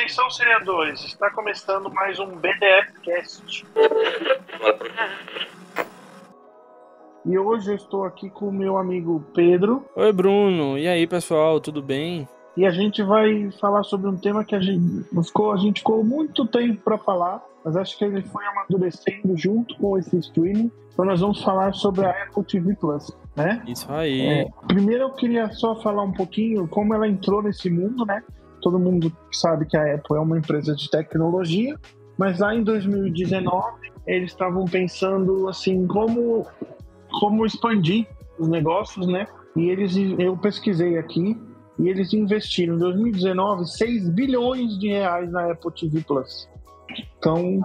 Atenção, seriadores, está começando mais um BDF Cast. E hoje eu estou aqui com o meu amigo Pedro. Oi, Bruno. E aí, pessoal, tudo bem? E a gente vai falar sobre um tema que a gente ficou, a gente ficou muito tempo para falar, mas acho que ele foi amadurecendo junto com esse streaming. Então nós vamos falar sobre a Apple TV Plus, né? Isso aí. É, primeiro eu queria só falar um pouquinho como ela entrou nesse mundo, né? Todo mundo sabe que a Apple é uma empresa de tecnologia, mas lá em 2019 eles estavam pensando assim como como expandir os negócios, né? E eles eu pesquisei aqui e eles investiram em 2019 6 bilhões de reais na Apple TV Plus. Então,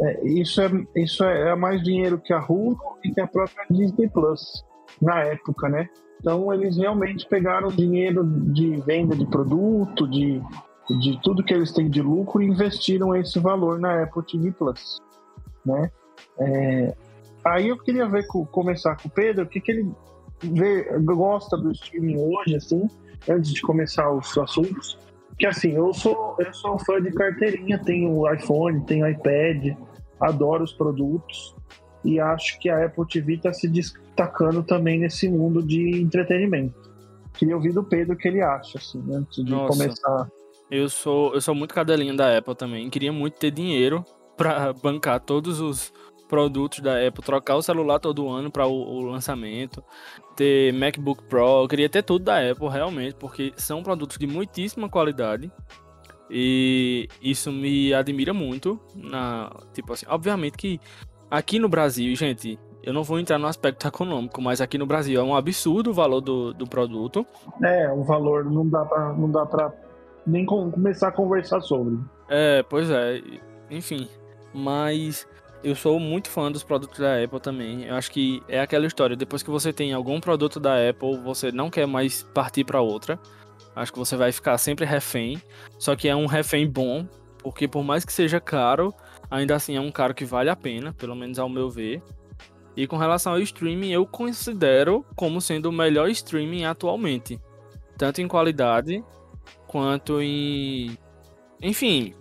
é, isso, é, isso é, é, mais dinheiro que a Hulu e que a própria Disney Plus na época, né? Então, eles realmente pegaram dinheiro de venda de produto, de, de tudo que eles têm de lucro e investiram esse valor na Apple TV Plus, né? É, aí eu queria ver começar com o Pedro, o que, que ele vê, gosta do streaming hoje, assim, antes de começar os assuntos, que assim, eu sou, eu sou fã de carteirinha, tenho iPhone, tenho iPad, adoro os produtos e acho que a Apple TV está se destacando também nesse mundo de entretenimento. Queria ouvir do Pedro o que ele acha, assim, antes de Nossa, começar. Eu sou, eu sou muito cadelinha da Apple também. Queria muito ter dinheiro para bancar todos os produtos da Apple, trocar o celular todo ano para o, o, lançamento, ter MacBook Pro, eu queria ter tudo da Apple realmente, porque são produtos de muitíssima qualidade. E isso me admira muito. Na, tipo assim, obviamente que aqui no Brasil, gente, eu não vou entrar no aspecto econômico, mas aqui no Brasil é um absurdo o valor do, do produto. É, o valor não dá pra, não dá pra nem começar a conversar sobre. É, pois é. Enfim. Mas eu sou muito fã dos produtos da Apple também. Eu acho que é aquela história, depois que você tem algum produto da Apple, você não quer mais partir para outra. Acho que você vai ficar sempre refém. Só que é um refém bom, porque por mais que seja caro, ainda assim é um caro que vale a pena, pelo menos ao meu ver. E com relação ao streaming, eu considero como sendo o melhor streaming atualmente, tanto em qualidade quanto em enfim,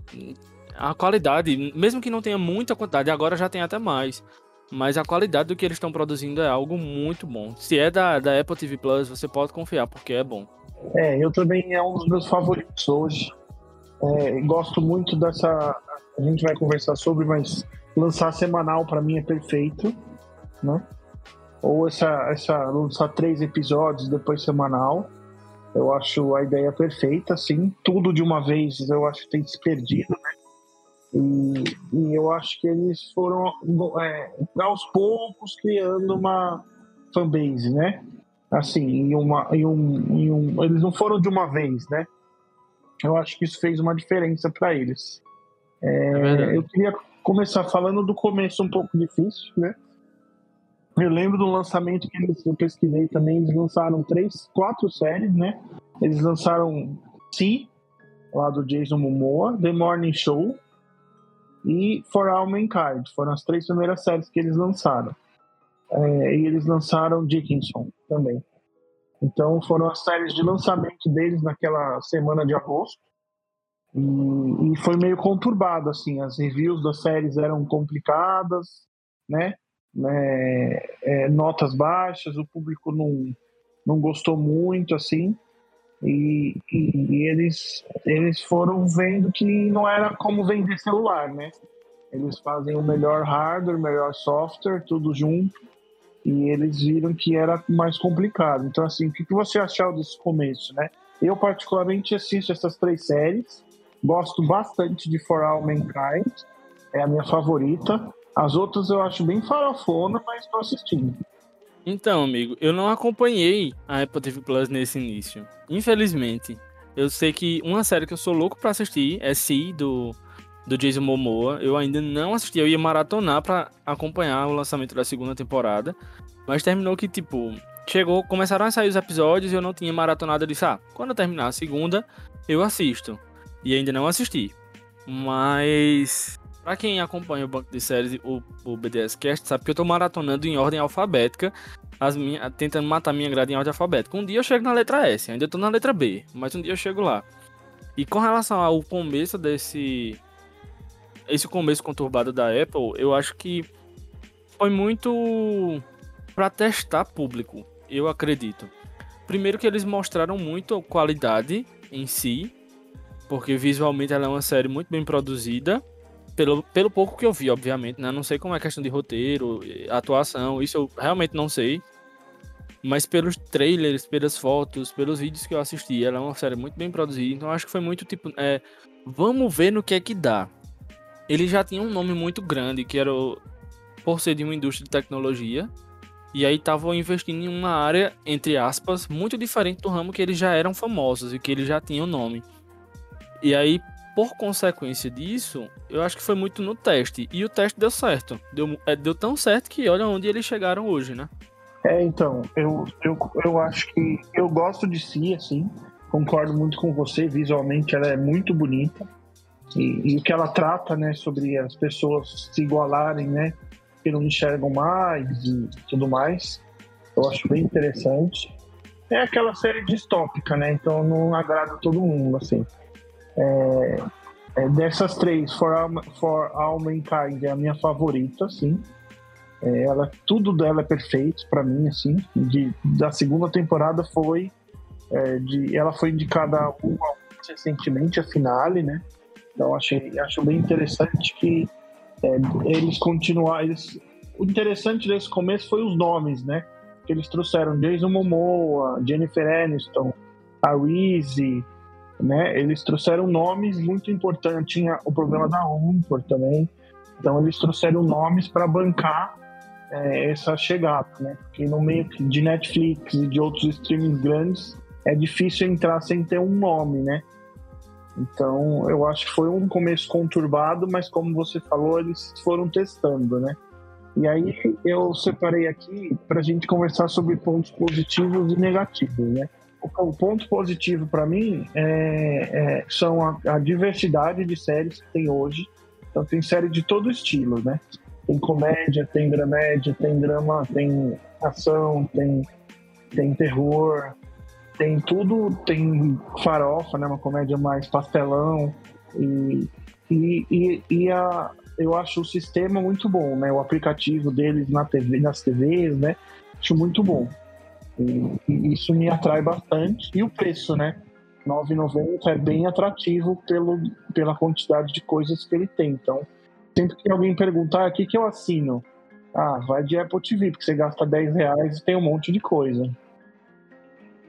a qualidade, mesmo que não tenha muita quantidade, agora já tem até mais. Mas a qualidade do que eles estão produzindo é algo muito bom. Se é da, da Apple TV Plus, você pode confiar, porque é bom. É, eu também é um dos meus favoritos hoje. É, gosto muito dessa. A gente vai conversar sobre, mas lançar semanal para mim é perfeito, né? Ou essa, essa lançar três episódios depois semanal. Eu acho a ideia perfeita, assim. Tudo de uma vez eu acho que tem se perdido, né? E, e eu acho que eles foram é, aos poucos criando uma fanbase, né? Assim, em uma, em um, em um, eles não foram de uma vez, né? Eu acho que isso fez uma diferença para eles. É, é eu queria começar falando do começo um pouco difícil, né? Eu lembro do lançamento que eles, eu pesquisei também, eles lançaram três, quatro séries, né? Eles lançaram Si, lá do Jason Momoa, The Morning Show, e For All Mankind. Foram as três primeiras séries que eles lançaram. É, e eles lançaram Dickinson também. Então foram as séries de lançamento deles naquela semana de agosto. E, e foi meio conturbado, assim. As reviews das séries eram complicadas, né? É, é, notas baixas, o público não, não gostou muito, assim. E, e, e, eles, eles foram vendo que não era como vender celular, né? Eles fazem o melhor hardware, melhor software, tudo junto. E eles viram que era mais complicado. Então, assim, o que você achou desse começo, né? Eu, particularmente, assisto essas três séries. Gosto bastante de For All Mankind. É a minha favorita. As outras eu acho bem farofona, mas estou assistindo. Então, amigo, eu não acompanhei a Apple TV Plus nesse início. Infelizmente. Eu sei que uma série que eu sou louco para assistir é Si, do, do Jason Momoa. Eu ainda não assisti, eu ia maratonar para acompanhar o lançamento da segunda temporada. Mas terminou que, tipo, chegou, começaram a sair os episódios e eu não tinha maratonado. Eu disse, ah, quando eu terminar a segunda, eu assisto. E ainda não assisti. Mas Pra quem acompanha o banco de séries, o, o BDS Cast, sabe que eu tô maratonando em ordem alfabética, as minha, tentando matar minha grade em ordem alfabética. Um dia eu chego na letra S, ainda tô na letra B, mas um dia eu chego lá. E com relação ao começo desse. Esse começo conturbado da Apple, eu acho que foi muito para testar público, eu acredito. Primeiro que eles mostraram muito qualidade em si, porque visualmente ela é uma série muito bem produzida. Pelo, pelo pouco que eu vi, obviamente, né? Não sei como é a questão de roteiro, atuação, isso eu realmente não sei. Mas pelos trailers, pelas fotos, pelos vídeos que eu assisti, ela é uma série muito bem produzida. Então acho que foi muito tipo. É, vamos ver no que é que dá. Ele já tinha um nome muito grande, que era o, por ser de uma indústria de tecnologia. E aí estavam investindo em uma área, entre aspas, muito diferente do ramo que eles já eram famosos e que eles já tinham nome. E aí, por consequência disso, eu acho que foi muito no teste. E o teste deu certo. Deu, é, deu tão certo que olha onde eles chegaram hoje, né? É, então, eu, eu, eu acho que eu gosto de si, assim. Concordo muito com você. Visualmente ela é muito bonita. E, e o que ela trata, né, sobre as pessoas se igualarem, né? que não enxergam mais e tudo mais. Eu acho bem interessante. É aquela série distópica, né? Então não agrada todo mundo, assim. É, é dessas três, For All, For All Mankind é a minha favorita, assim. É, ela, tudo dela é perfeito para mim, assim. De, da segunda temporada foi... É, de, ela foi indicada recentemente, a finale, né? Então achei, acho bem interessante que é, eles continuaram. Eles, o interessante desse começo foi os nomes, né? Que eles trouxeram Jason Momoa, Jennifer Aniston, a Reese, né? Eles trouxeram nomes muito importantes. Tinha o problema da Umpor também. Então eles trouxeram nomes para bancar é, essa chegada, né? Porque no meio de Netflix e de outros streamings grandes é difícil entrar sem ter um nome, né? Então, eu acho que foi um começo conturbado, mas como você falou, eles foram testando, né? E aí eu separei aqui para a gente conversar sobre pontos positivos e negativos, né? O ponto positivo para mim é, é, são a, a, diversidade de séries que tem hoje. Então tem série de todo estilo, né? Tem comédia, tem dramédia, tem drama, tem ação, tem, tem terror, tem tudo, tem farofa, né? Uma comédia mais pastelão e, e, e, e a, eu acho o sistema muito bom, né? O aplicativo deles na TV, nas TVs, né? Acho muito bom. E, isso me atrai bastante. E o preço, né? 9,90 é bem atrativo pelo, pela quantidade de coisas que ele tem. Então, sempre que alguém perguntar, ah, o que, que eu assino? Ah, vai de Apple TV, porque você gasta 10 reais e tem um monte de coisa.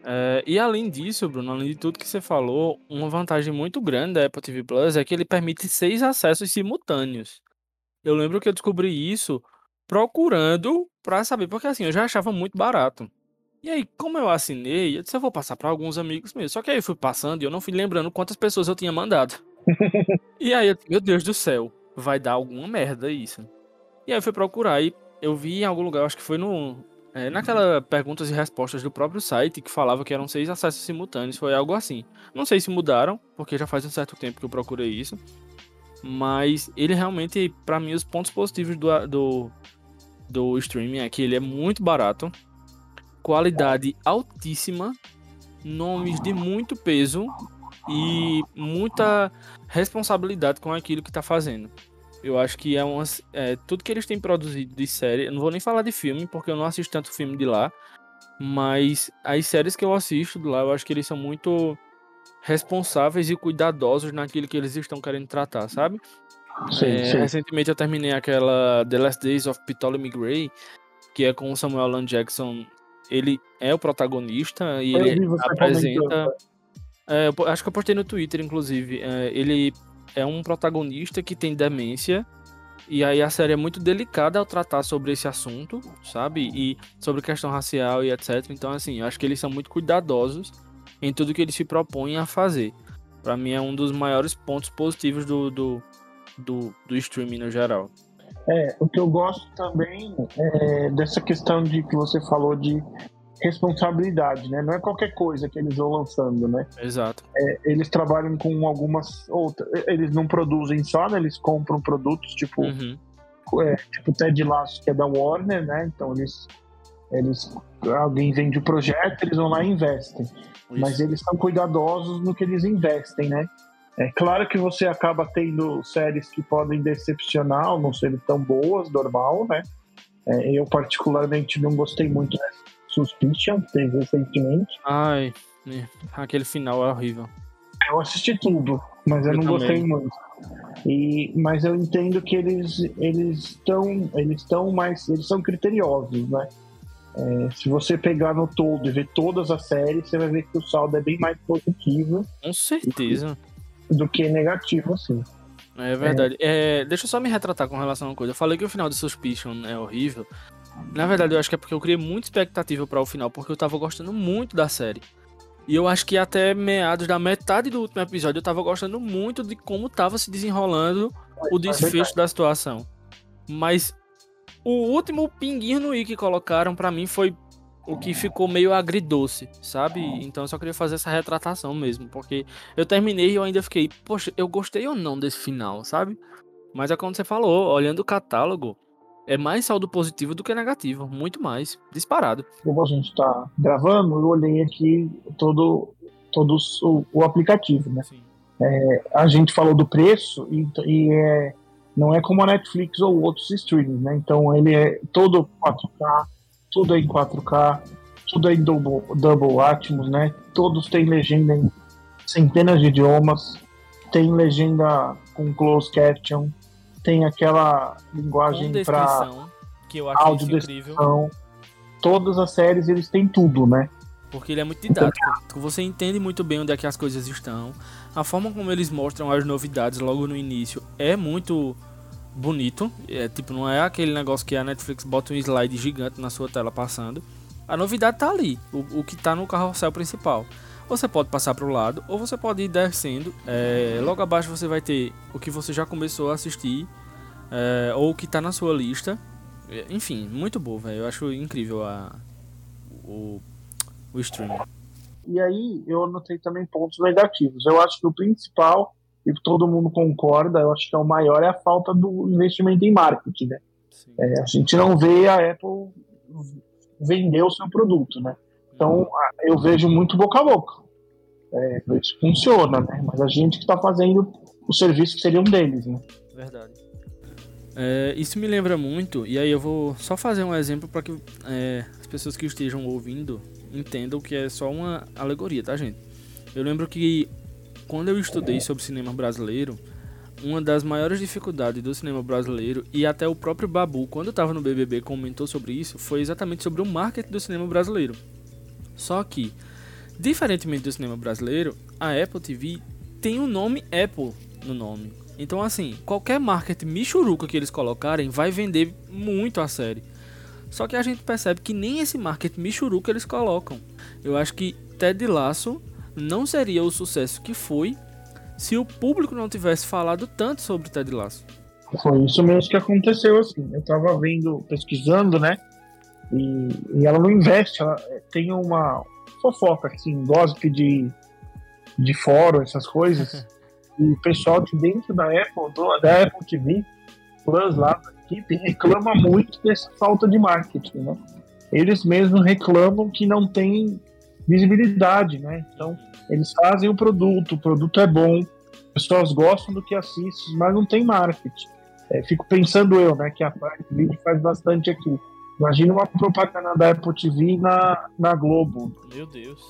É, e além disso, Bruno, além de tudo que você falou, uma vantagem muito grande da Apple TV Plus é que ele permite seis acessos simultâneos. Eu lembro que eu descobri isso procurando pra saber, porque assim, eu já achava muito barato. E aí, como eu assinei, eu disse, eu vou passar para alguns amigos meus. Só que aí eu fui passando e eu não fui lembrando quantas pessoas eu tinha mandado. e aí, eu, meu Deus do céu, vai dar alguma merda isso. E aí eu fui procurar e eu vi em algum lugar, acho que foi no, é, naquela perguntas e respostas do próprio site que falava que eram seis acessos simultâneos, foi algo assim. Não sei se mudaram, porque já faz um certo tempo que eu procurei isso. Mas ele realmente, para mim, os pontos positivos do, do, do streaming é que ele é muito barato, qualidade altíssima, nomes de muito peso e muita responsabilidade com aquilo que está fazendo. Eu acho que é umas. É, tudo que eles têm produzido de série. Eu não vou nem falar de filme, porque eu não assisto tanto filme de lá. Mas as séries que eu assisto de lá, eu acho que eles são muito responsáveis e cuidadosos naquilo que eles estão querendo tratar, sabe? Sim, é, sim. Recentemente eu terminei aquela The Last Days of Ptolemy Gray, que é com o Samuel L. Jackson. Ele é o protagonista e eu ele apresenta. É, acho que eu postei no Twitter, inclusive. É, ele é um protagonista que tem demência. E aí a série é muito delicada ao tratar sobre esse assunto, sabe? E sobre questão racial e etc. Então, assim, eu acho que eles são muito cuidadosos em tudo que eles se propõem a fazer. Para mim é um dos maiores pontos positivos do, do, do, do streaming no geral. É, o que eu gosto também é dessa questão de que você falou de responsabilidade, né? Não é qualquer coisa que eles vão lançando, né? Exato. É, eles trabalham com algumas outras. Eles não produzem só, né? Eles compram produtos tipo, uhum. é, tipo Ted Lasso, que é da Warner, né? Então eles Eles, alguém vende o projeto, eles vão lá e investem. Isso. Mas eles são cuidadosos no que eles investem, né? É claro que você acaba tendo séries que podem decepcionar ou não serem tão boas, normal, né? É, eu, particularmente, não gostei muito dessa Suspicion, que teve recentemente. Ai, é, aquele final é horrível. Eu assisti tudo, mas eu, eu não também. gostei muito. E, mas eu entendo que eles eles estão eles estão mais eles são criteriosos, né? É, se você pegar no todo e ver todas as séries, você vai ver que o saldo é bem mais positivo. Com certeza. Do que negativo, assim. É verdade. É. É, deixa eu só me retratar com relação a uma coisa. Eu falei que o final de Suspicion é horrível. Na verdade, eu acho que é porque eu criei muita expectativa para o final, porque eu tava gostando muito da série. E eu acho que até meados da metade do último episódio eu tava gostando muito de como tava se desenrolando o desfecho da situação. Mas o último pinguinho no i que colocaram para mim foi o que ficou meio agridoce, sabe? Então eu só queria fazer essa retratação mesmo, porque eu terminei e eu ainda fiquei, poxa, eu gostei ou não desse final, sabe? Mas é como você falou, olhando o catálogo, é mais saldo positivo do que negativo, muito mais, disparado. Como a gente tá gravando, eu olhei aqui todo, todo o, o aplicativo, né? É, a gente falou do preço e, e é, não é como a Netflix ou outros streamings, né? Então ele é todo 4K, tudo é em 4K, tudo é em double, double Atmos, né? Todos têm legenda em centenas de idiomas, tem legenda com closed caption, tem aquela linguagem para que eu acho incrível. Todas as séries eles têm tudo, né? Porque ele é muito didático. Você entende muito bem onde é que as coisas estão. A forma como eles mostram as novidades logo no início é muito bonito. É tipo, não é aquele negócio que a Netflix bota um slide gigante na sua tela passando. A novidade tá ali, o, o que tá no carrossel principal. Você pode passar para o lado ou você pode ir descendo. É, logo abaixo você vai ter o que você já começou a assistir é, ou o que está na sua lista. É, enfim, muito bom, velho. Eu acho incrível a, o, o streaming. E aí eu anotei também pontos negativos. Eu acho que o principal, e todo mundo concorda, eu acho que é o maior, é a falta do investimento em marketing, né? É, a gente não vê a Apple vender o seu produto, né? Então, eu vejo muito boca a boca. É, isso funciona, né? Mas a gente que está fazendo o serviço que seria um deles, né? Verdade. É, isso me lembra muito, e aí eu vou só fazer um exemplo para que é, as pessoas que estejam ouvindo entendam que é só uma alegoria, tá, gente? Eu lembro que quando eu estudei sobre cinema brasileiro, uma das maiores dificuldades do cinema brasileiro, e até o próprio Babu, quando estava no BBB, comentou sobre isso, foi exatamente sobre o marketing do cinema brasileiro. Só que, diferentemente do cinema brasileiro, a Apple TV tem o um nome Apple no nome. Então, assim, qualquer marketing michuruca que eles colocarem vai vender muito a série. Só que a gente percebe que nem esse marketing michuruca eles colocam. Eu acho que Ted Lasso não seria o sucesso que foi se o público não tivesse falado tanto sobre Ted Lasso. Foi isso mesmo que aconteceu, assim. Eu tava vendo, pesquisando, né? E, e ela não investe, ela tem uma fofoca, assim, gossip de, de fórum, essas coisas. e o pessoal de dentro da Apple, do, da Apple TV Plus lá, da equipe, reclama muito dessa falta de marketing, né? Eles mesmos reclamam que não tem visibilidade, né? Então, eles fazem o produto, o produto é bom, pessoas gostam do que assistem, mas não tem marketing. É, fico pensando eu, né, que a Prime faz bastante aqui. Imagina uma propaganda da Apple TV na, na Globo. Meu Deus.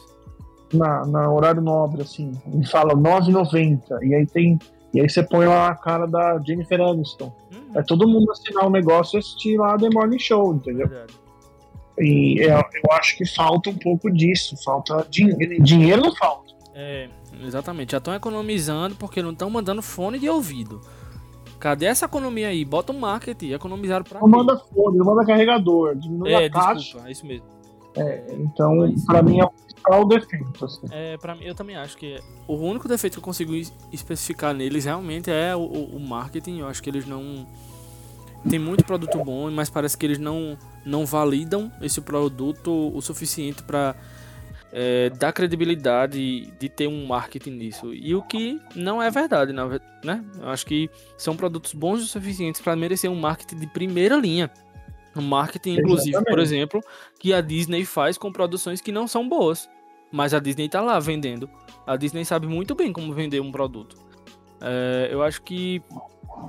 Na, na horário nobre, assim. E fala 9,90. E aí tem. E aí você põe lá a cara da Jennifer Aniston. Uhum. É todo mundo assinar o um negócio e assistir lá The Morning Show, entendeu? Verdade. E eu, eu acho que falta um pouco disso. Falta dinheiro. Dinheiro não falta. É, exatamente. Já estão economizando porque não estão mandando fone de ouvido. Cadê essa economia aí? Bota um marketing, economizaram pra Não manda fone, não manda carregador, diminui é, a caixa. É isso mesmo. É, então, Mas, pra mim é o principal defeito. Assim. É, pra mim, eu também acho que o único defeito que eu consigo especificar neles realmente é o, o marketing. Eu acho que eles não. Tem muito produto bom, mas parece que eles não, não validam esse produto o suficiente para é, dar credibilidade de ter um marketing nisso. E o que não é verdade, né? Eu acho que são produtos bons o suficientes para merecer um marketing de primeira linha. O marketing, inclusive, Exatamente. por exemplo, que a Disney faz com produções que não são boas. Mas a Disney tá lá vendendo. A Disney sabe muito bem como vender um produto. É, eu acho que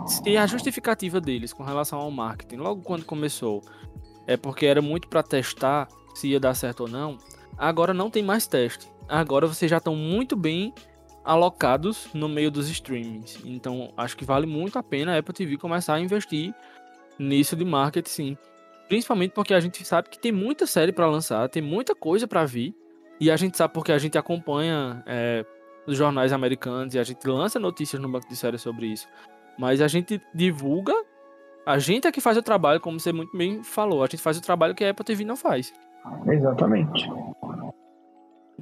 se a justificativa deles com relação ao marketing, logo quando começou, é porque era muito para testar se ia dar certo ou não, agora não tem mais teste. Agora vocês já estão muito bem alocados no meio dos streamings. Então, acho que vale muito a pena a Apple TV começar a investir nisso de marketing, sim. Principalmente porque a gente sabe que tem muita série para lançar, tem muita coisa para vir. E a gente sabe porque a gente acompanha é, os jornais americanos e a gente lança notícias no banco de séries sobre isso. Mas a gente divulga, a gente é que faz o trabalho, como você muito bem falou, a gente faz o trabalho que a Apple TV não faz. Exatamente.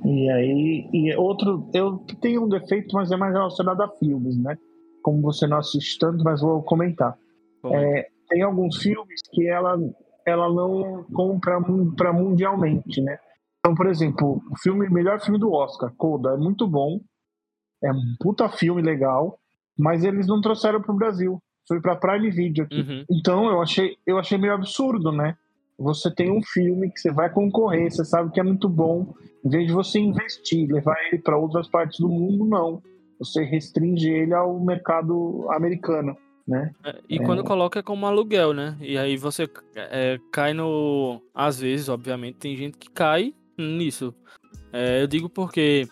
E aí, e outro, eu tenho um defeito, mas é mais relacionado a filmes, né? Como você não assiste tanto, mas vou comentar. É, tem alguns filmes que ela, ela não compra para mundialmente, né? Então, por exemplo, o filme, melhor filme do Oscar, Coda, é muito bom, é um puta filme legal, mas eles não trouxeram para o Brasil. Foi para Prime Video aqui. Uhum. Então eu achei, eu achei meio absurdo, né? Você tem um filme que você vai concorrer, você sabe que é muito bom, em vez de você investir, levar ele para outras partes do mundo, não. Você restringe ele ao mercado americano, né? É, e é... quando coloca é como aluguel, né? E aí você é, cai no. Às vezes, obviamente, tem gente que cai nisso. É, eu digo porque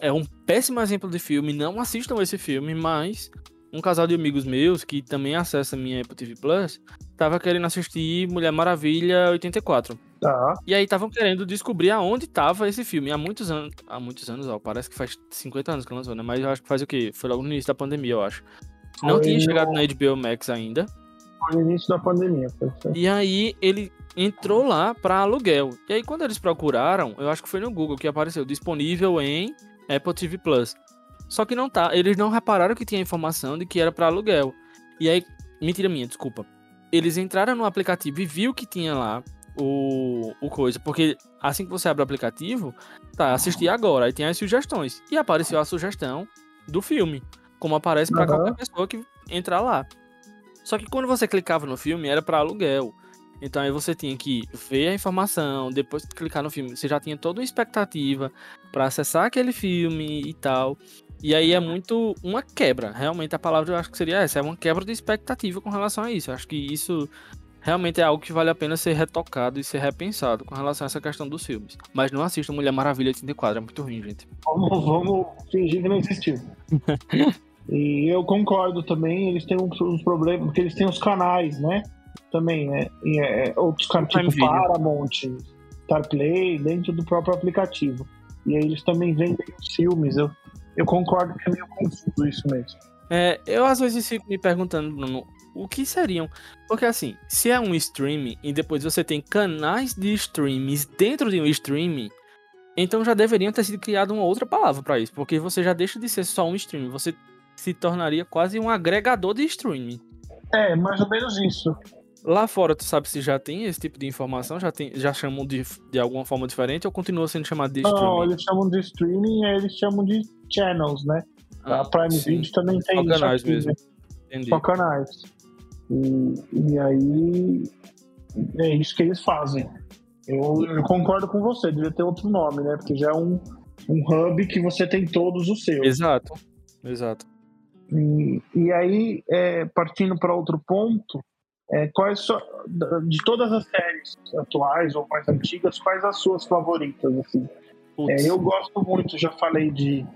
é um péssimo exemplo de filme, não assistam esse filme, mas um casal de amigos meus que também acessa minha Apple TV Plus tava querendo assistir Mulher Maravilha 84. Tá. E aí estavam querendo descobrir aonde tava esse filme. Há muitos anos, há muitos anos, ó, parece que faz 50 anos que lançou, né? Mas eu acho que faz o quê? Foi logo no início da pandemia, eu acho. Foi não tinha chegado na HBO Max ainda. Foi no início da pandemia, E aí ele entrou lá para aluguel. E aí quando eles procuraram, eu acho que foi no Google que apareceu disponível em Apple TV Plus. Só que não tá, eles não repararam que tinha informação de que era para aluguel. E aí, mentira minha, desculpa. Eles entraram no aplicativo e viu que tinha lá o, o coisa, porque assim que você abre o aplicativo, tá, assistir agora, aí tem as sugestões. E apareceu a sugestão do filme, como aparece para uhum. qualquer pessoa que entrar lá. Só que quando você clicava no filme, era para aluguel. Então aí você tinha que ver a informação, depois de clicar no filme, você já tinha toda uma expectativa para acessar aquele filme e tal. E aí é muito uma quebra. Realmente a palavra eu acho que seria essa, é uma quebra de expectativa com relação a isso. Eu acho que isso realmente é algo que vale a pena ser retocado e ser repensado com relação a essa questão dos filmes. Mas não assista Mulher Maravilha 84, é muito ruim, gente. Vamos, vamos fingir que não existiu. e eu concordo também, eles têm uns, uns problemas, porque eles têm os canais, né? também, né? E, é, outros canais tipo Paramount, Starplay, dentro do próprio aplicativo. E aí eles também vendem os filmes. Eu, eu concordo que é meio confuso isso mesmo. É, eu às vezes fico me perguntando, Bruno, o que seriam? Porque assim, se é um streaming e depois você tem canais de streams dentro de um streaming, então já deveriam ter sido criado uma outra palavra para isso, porque você já deixa de ser só um streaming, você se tornaria quase um agregador de streaming. É, mais ou menos isso. Lá fora, tu sabe se já tem esse tipo de informação? Já, tem, já chamam de, de alguma forma diferente ou continua sendo chamado de streaming? Não, eles chamam de streaming e eles chamam de channels, né? Ah, a Prime sim. Video também tem Só canais aqui, mesmo. Né? Só canais. E, e aí é isso que eles fazem. Eu, eu, concordo com você, devia ter outro nome, né? Porque já é um, um hub que você tem todos os seus. Exato, exato. E, e aí, é, partindo para outro ponto, é, quais so, de todas as séries atuais ou mais antigas, quais as suas favoritas? Assim? É, eu gosto muito, já falei de,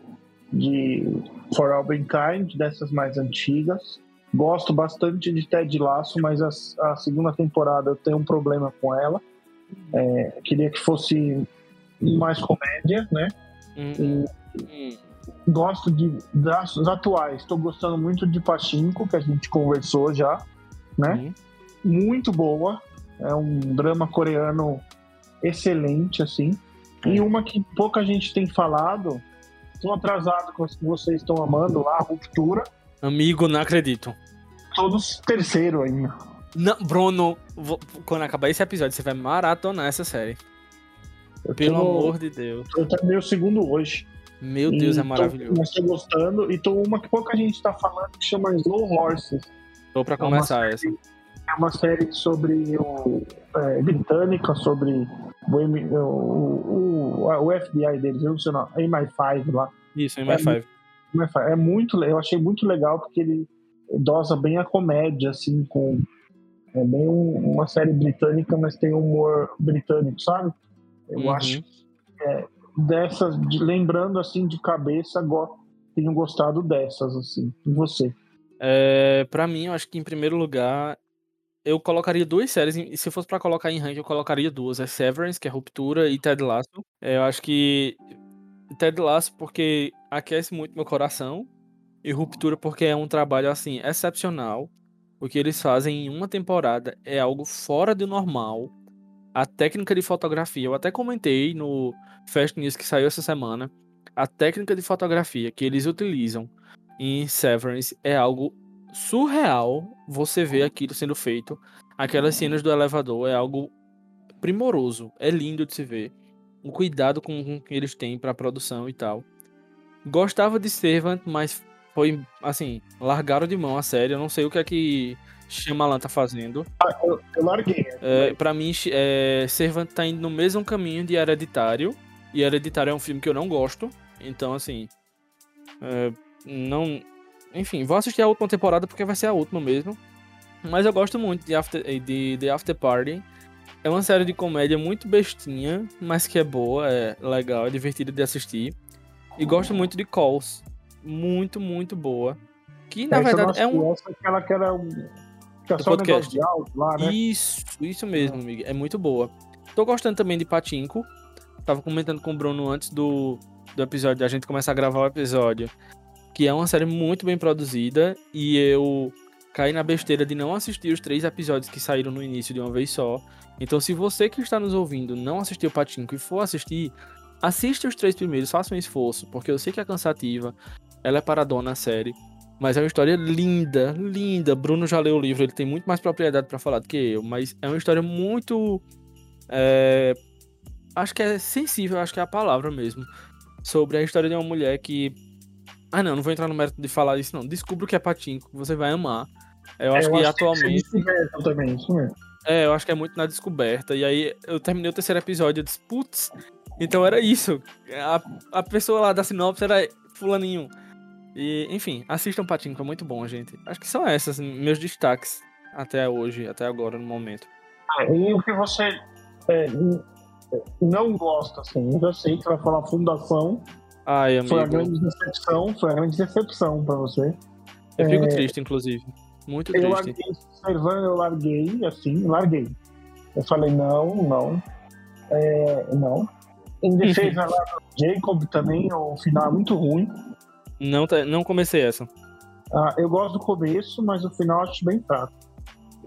de For All Mankind, dessas mais antigas. Gosto bastante de Ted Lasso, mas a, a segunda temporada eu tenho um problema com ela. É, queria que fosse mais comédia, né? Uhum. E, gosto de das, das atuais. Estou gostando muito de Pachinko, que a gente conversou já né? Uhum. Muito boa. É um drama coreano excelente, assim. E é. uma que pouca gente tem falado, estou atrasado com as que vocês estão amando lá, Ruptura. Amigo, não acredito. Todos terceiro ainda. Não, Bruno, vou, quando acabar esse episódio, você vai maratonar essa série. Eu Pelo tô, amor de Deus. Eu terminei o segundo hoje. Meu Deus, é maravilhoso. Tô, estou gostando. E tô uma que pouca gente tá falando que chama Slow Horses. Tô pra é começar essa. É uma série sobre o é, britânica, sobre o, o, o, o, FBI deles, eu não sei o nome, MI5 lá. Isso, MI5. É, é muito, eu achei muito legal porque ele dosa bem a comédia, assim, com é bem um, uma série britânica, mas tem humor britânico, sabe? Eu uhum. acho é, dessas, de, lembrando assim de cabeça, go, tenho gostado dessas, assim. E você? É, para mim, eu acho que em primeiro lugar eu colocaria duas séries, se fosse para colocar em ranking, eu colocaria duas. É Severance, que é Ruptura, e Ted Lasso. É, eu acho que Ted Lasso porque aquece muito meu coração, e Ruptura porque é um trabalho, assim, excepcional. O que eles fazem em uma temporada é algo fora do normal. A técnica de fotografia, eu até comentei no Fast News que saiu essa semana, a técnica de fotografia que eles utilizam em Severance é algo surreal você ver aquilo sendo feito. Aquelas cenas do elevador é algo primoroso, é lindo de se ver. O cuidado com que eles têm para produção e tal. Gostava de Servant, mas foi assim, largaram de mão a série. Eu não sei o que é que Shyamalan tá fazendo. Ah, eu, eu larguei. É, pra mim, é, Servant tá indo no mesmo caminho de Hereditário. E Hereditário é um filme que eu não gosto. Então, assim. É, não. Enfim, vou assistir a última temporada porque vai ser a última mesmo. Mas eu gosto muito de, After, de The After Party. É uma série de comédia muito bestinha, mas que é boa, é legal, é divertida de assistir. E gosto muito de Calls. Muito, muito boa. Que na essa verdade é um. Essa, aquela que era um. Que é só podcast. Um áudio lá, né? Isso, isso mesmo, é. amigo. É muito boa. Tô gostando também de Patinco. Tava comentando com o Bruno antes do, do episódio, da gente começar a gravar o episódio que é uma série muito bem produzida e eu caí na besteira de não assistir os três episódios que saíram no início de uma vez só. Então, se você que está nos ouvindo não assistiu o Patinco e for assistir, assista os três primeiros, faça um esforço, porque eu sei que é cansativa, ela é paradona a série, mas é uma história linda, linda. Bruno já leu o livro, ele tem muito mais propriedade para falar do que eu, mas é uma história muito. É, acho que é sensível, acho que é a palavra mesmo. Sobre a história de uma mulher que ah, não, não vou entrar no mérito de falar isso, não. Descubra o que é patinco, você vai amar. Eu acho é, eu que acho atualmente. Que também, isso mesmo. É, eu acho que é muito na descoberta. E aí eu terminei o terceiro episódio e disse, putz, então era isso. A, a pessoa lá da sinopse era fulaninho. E, enfim, assistam Patinco, é muito bom, gente. Acho que são esses meus destaques até hoje, até agora, no momento. Ah, e o que você é, não gosta, assim, eu já sei que vai falar Fundação, Ai, amigo. Foi a grande decepção, foi a grande decepção pra você. Eu fico é... triste, inclusive. Muito eu triste. Larguei, Servan eu larguei, assim, larguei. Eu falei, não, não. É, não. Em defesa lá do Jacob também, o final é muito ruim. Não, tá, não comecei essa. Ah, eu gosto do começo, mas o final acho bem fraco.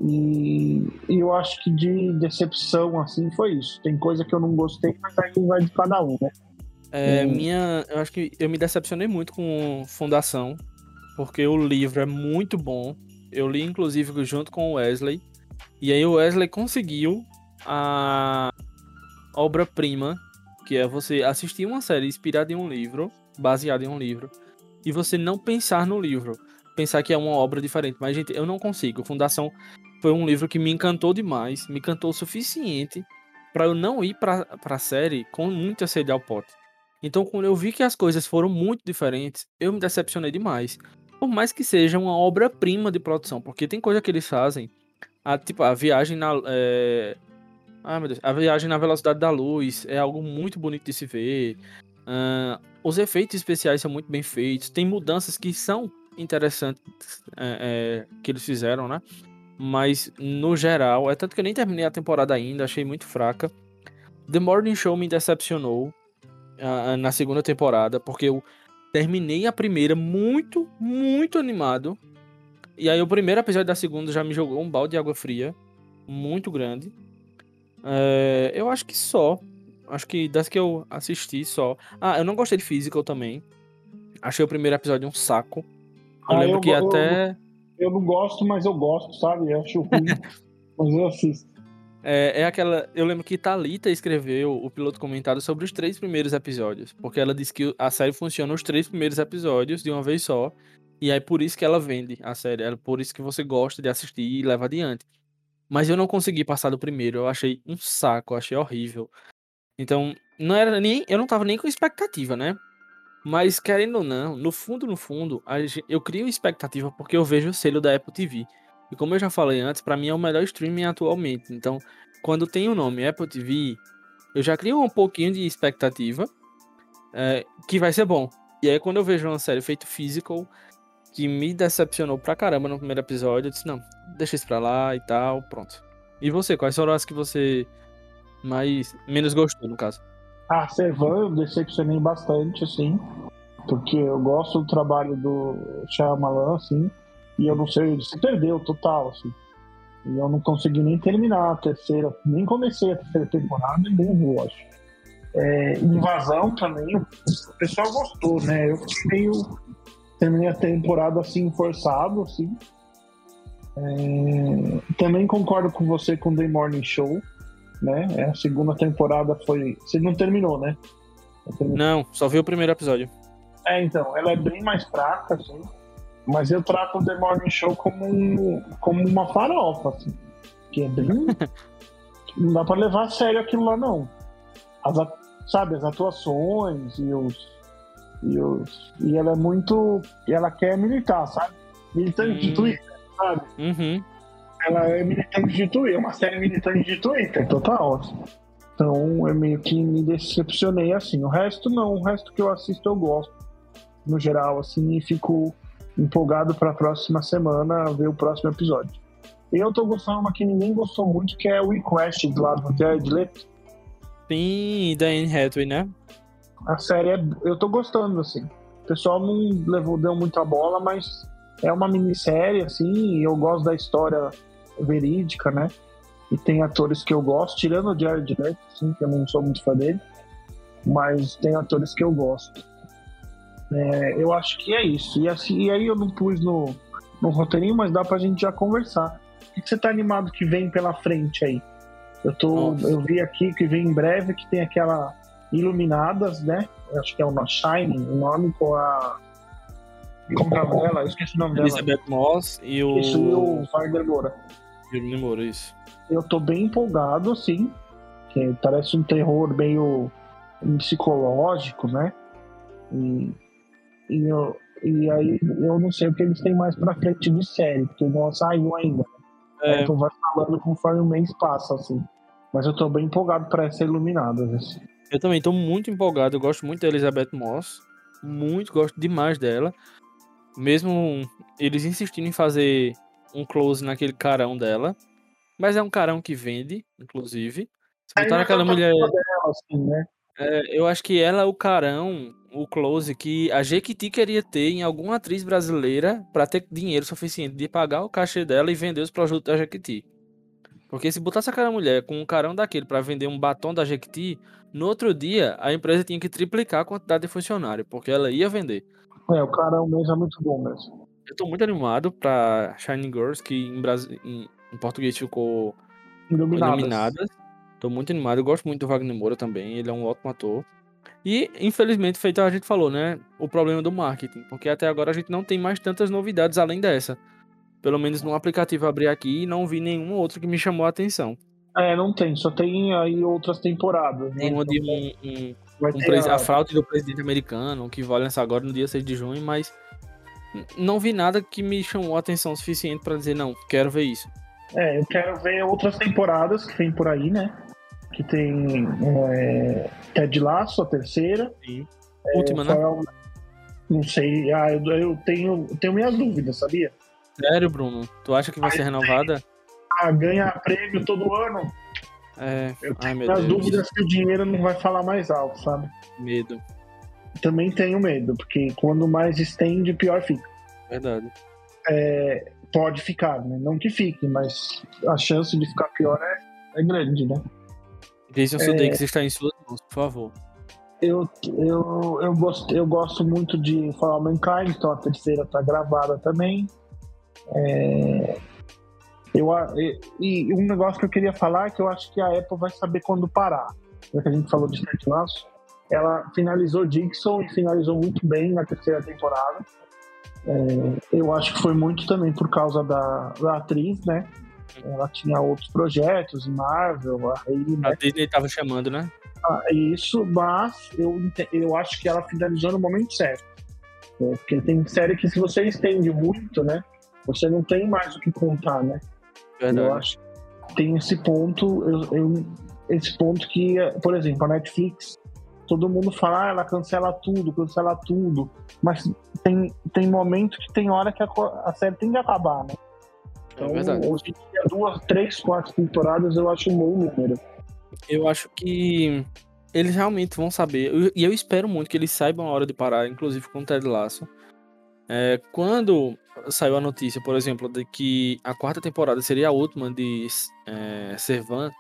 E, e, eu acho que de decepção, assim, foi isso. Tem coisa que eu não gostei, mas aí vai de cada um, né? É, minha, eu acho que eu me decepcionei muito com Fundação, porque o livro é muito bom. Eu li, inclusive, junto com o Wesley. E aí o Wesley conseguiu a obra-prima, que é você assistir uma série inspirada em um livro, baseada em um livro, e você não pensar no livro. Pensar que é uma obra diferente. Mas, gente, eu não consigo. Fundação foi um livro que me encantou demais, me encantou o suficiente para eu não ir para a série com muita sede ao pote. Então, quando eu vi que as coisas foram muito diferentes, eu me decepcionei demais. Por mais que seja uma obra-prima de produção, porque tem coisa que eles fazem, a, tipo, a viagem na. É... Ai, meu Deus, a viagem na velocidade da luz é algo muito bonito de se ver. Uh, os efeitos especiais são muito bem feitos. Tem mudanças que são interessantes é, é, que eles fizeram, né? Mas no geral, é tanto que eu nem terminei a temporada ainda, achei muito fraca. The Morning Show me decepcionou na segunda temporada, porque eu terminei a primeira muito, muito animado. E aí o primeiro episódio da segunda já me jogou um balde de água fria muito grande. É, eu acho que só. Acho que das que eu assisti só. Ah, eu não gostei de Physical também. Achei o primeiro episódio um saco. Eu ah, lembro eu, que eu, até. Eu não gosto, mas eu gosto, sabe? Eu acho ruim. mas eu assisto. É, é, aquela. Eu lembro que Talita escreveu o piloto comentado sobre os três primeiros episódios. Porque ela disse que a série funciona os três primeiros episódios de uma vez só. E aí por isso que ela vende a série. É por isso que você gosta de assistir e leva adiante. Mas eu não consegui passar do primeiro. Eu achei um saco, eu achei horrível. Então, não era nem. Eu não tava nem com expectativa, né? Mas, querendo ou não, no fundo, no fundo, eu crio expectativa porque eu vejo o selo da Apple TV. E como eu já falei antes, para mim é o melhor streaming atualmente. Então, quando tem o nome Apple TV, eu já crio um pouquinho de expectativa é, que vai ser bom. E aí, quando eu vejo uma série feita physical, que me decepcionou pra caramba no primeiro episódio, eu disse, não, deixa isso pra lá e tal, pronto. E você, quais foram as que você mais menos gostou, no caso? Ah, Servan eu decepcionei bastante, assim, porque eu gosto do trabalho do Shyamalan, assim, e eu não sei, ele se perdeu total, assim. E eu não consegui nem terminar a terceira, nem comecei a terceira temporada, nem vou, acho. É, invasão também, o pessoal gostou, né? Eu fiquei meio. Terminei a temporada assim, forçado, assim. É, também concordo com você com The Morning Show né? É, a segunda temporada foi. Você não terminou, né? Não, só vi o primeiro episódio. É, então, ela é bem mais fraca, assim. Mas eu trato o The Morning Show como, um, como uma farofa, assim. Que é bem. não dá pra levar a sério aquilo lá, não. As, sabe, as atuações e os. E, os, e ela é muito. Ela quer militar, sabe? Militante hum. de Twitter, sabe? Uhum ela é militante de Twitter, é uma série militante de Twitter, total. Então eu meio que me decepcionei assim. O resto não, o resto que eu assisto eu gosto. No geral, assim, e fico empolgado para a próxima semana ver o próximo episódio. E eu tô gostando uma que ninguém gostou muito, que é o Request do lado do Jared Leto. Sim, da Anne Hathaway, né? A série é, eu tô gostando assim. O pessoal não levou deu muita bola, mas é uma minissérie assim, e eu gosto da história verídica, né? E tem atores que eu gosto, tirando o Jared Leto, sim, que eu não sou muito fã dele, mas tem atores que eu gosto. É, eu acho que é isso. E, assim, e aí eu não pus no, no roteirinho, mas dá pra gente já conversar. O que você tá animado que vem pela frente aí? Eu, tô, eu vi aqui que vem em breve que tem aquela Iluminadas, né? Acho que é o Shining, o nome com a. Como é dela? Eu esqueci o nome dela. Elizabeth Moss e o. Isso, e o Wagner Moura. Filme demorou isso. Eu tô bem empolgado, assim. Que parece um terror meio psicológico, né? E, e, eu, e aí eu não sei o que eles têm mais pra frente de série, porque não saiu ainda. É. Então vai falando conforme o mês passa, assim. Mas eu tô bem empolgado para essa Iluminada. Assim. Eu também tô muito empolgado. Eu gosto muito da Elizabeth Moss. Muito, gosto demais dela. Mesmo eles insistindo em fazer um close naquele carão dela. Mas é um carão que vende, inclusive. Se botar naquela mulher. Dela, assim, né? é, eu acho que ela é o carão, o close que a Jequiti queria ter em alguma atriz brasileira para ter dinheiro suficiente de pagar o cachê dela e vender os produtos da Jequiti. Porque se botasse aquela mulher com um carão daquele para vender um batom da Jequiti, no outro dia a empresa tinha que triplicar a quantidade de funcionário, porque ela ia vender. É, o carão mesmo é muito bom mesmo. Eu tô muito animado pra Shining Girls, que em, Brasil, em, em português ficou Iluminadas. Iluminadas. Tô muito animado. Eu gosto muito do Wagner Moura também. Ele é um ótimo ator. E, infelizmente, feito a gente falou, né? O problema do marketing. Porque até agora a gente não tem mais tantas novidades além dessa. Pelo menos no aplicativo abri aqui e não vi nenhum outro que me chamou a atenção. É, não tem. Só tem aí outras temporadas. Né? Tem uma de um, um, um a... a fraude do presidente americano, que vai lançar agora no dia 6 de junho, mas não vi nada que me chamou a atenção suficiente para dizer, não, quero ver isso. É, eu quero ver outras temporadas que vem por aí, né? Que tem é, Ted Lasso, a terceira. Sim. É, Última, né? Não sei, ah, eu, eu, tenho, tenho minhas dúvidas, sabia? Sério, Bruno? Tu acha que vai ser renovada? Ah, ganha prêmio todo ano. É, eu tenho Ai, minhas dúvidas que o dinheiro não vai falar mais alto, sabe? Medo também tenho medo, porque quando mais estende, pior fica. Verdade. É, pode ficar, né? Não que fique, mas a chance de ficar pior é, é grande, né? Jason Sudeikis é, está em suas mãos, por favor. Eu, eu, eu, gosto, eu gosto muito de falar Mankind, então a terceira tá gravada também. É, eu, e, e, um negócio que eu queria falar é que eu acho que a Apple vai saber quando parar. Já que a gente falou de Ted Lasso, ela finalizou Dixon e finalizou muito bem na terceira temporada. É, eu acho que foi muito também por causa da, da atriz, né? Ela tinha outros projetos, Marvel, a Hayley, A Disney tava chamando, né? Ah, isso, mas eu, eu acho que ela finalizou no momento certo. É, porque tem série que se você estende muito, né? Você não tem mais o que contar, né? Eu Verdade. acho que tem esse ponto, eu- eu- esse ponto que, por exemplo, a Netflix, todo mundo fala, ah, ela cancela tudo, cancela tudo, mas tem, tem momento que tem hora que a, a série tem que acabar, né? É verdade. hoje em dia, duas, três, quatro temporadas eu acho um bom número. Eu acho que eles realmente vão saber. E eu espero muito que eles saibam a hora de parar, inclusive com o Ted Lasso. É, quando saiu a notícia, por exemplo, de que a quarta temporada seria a última de é, Servan,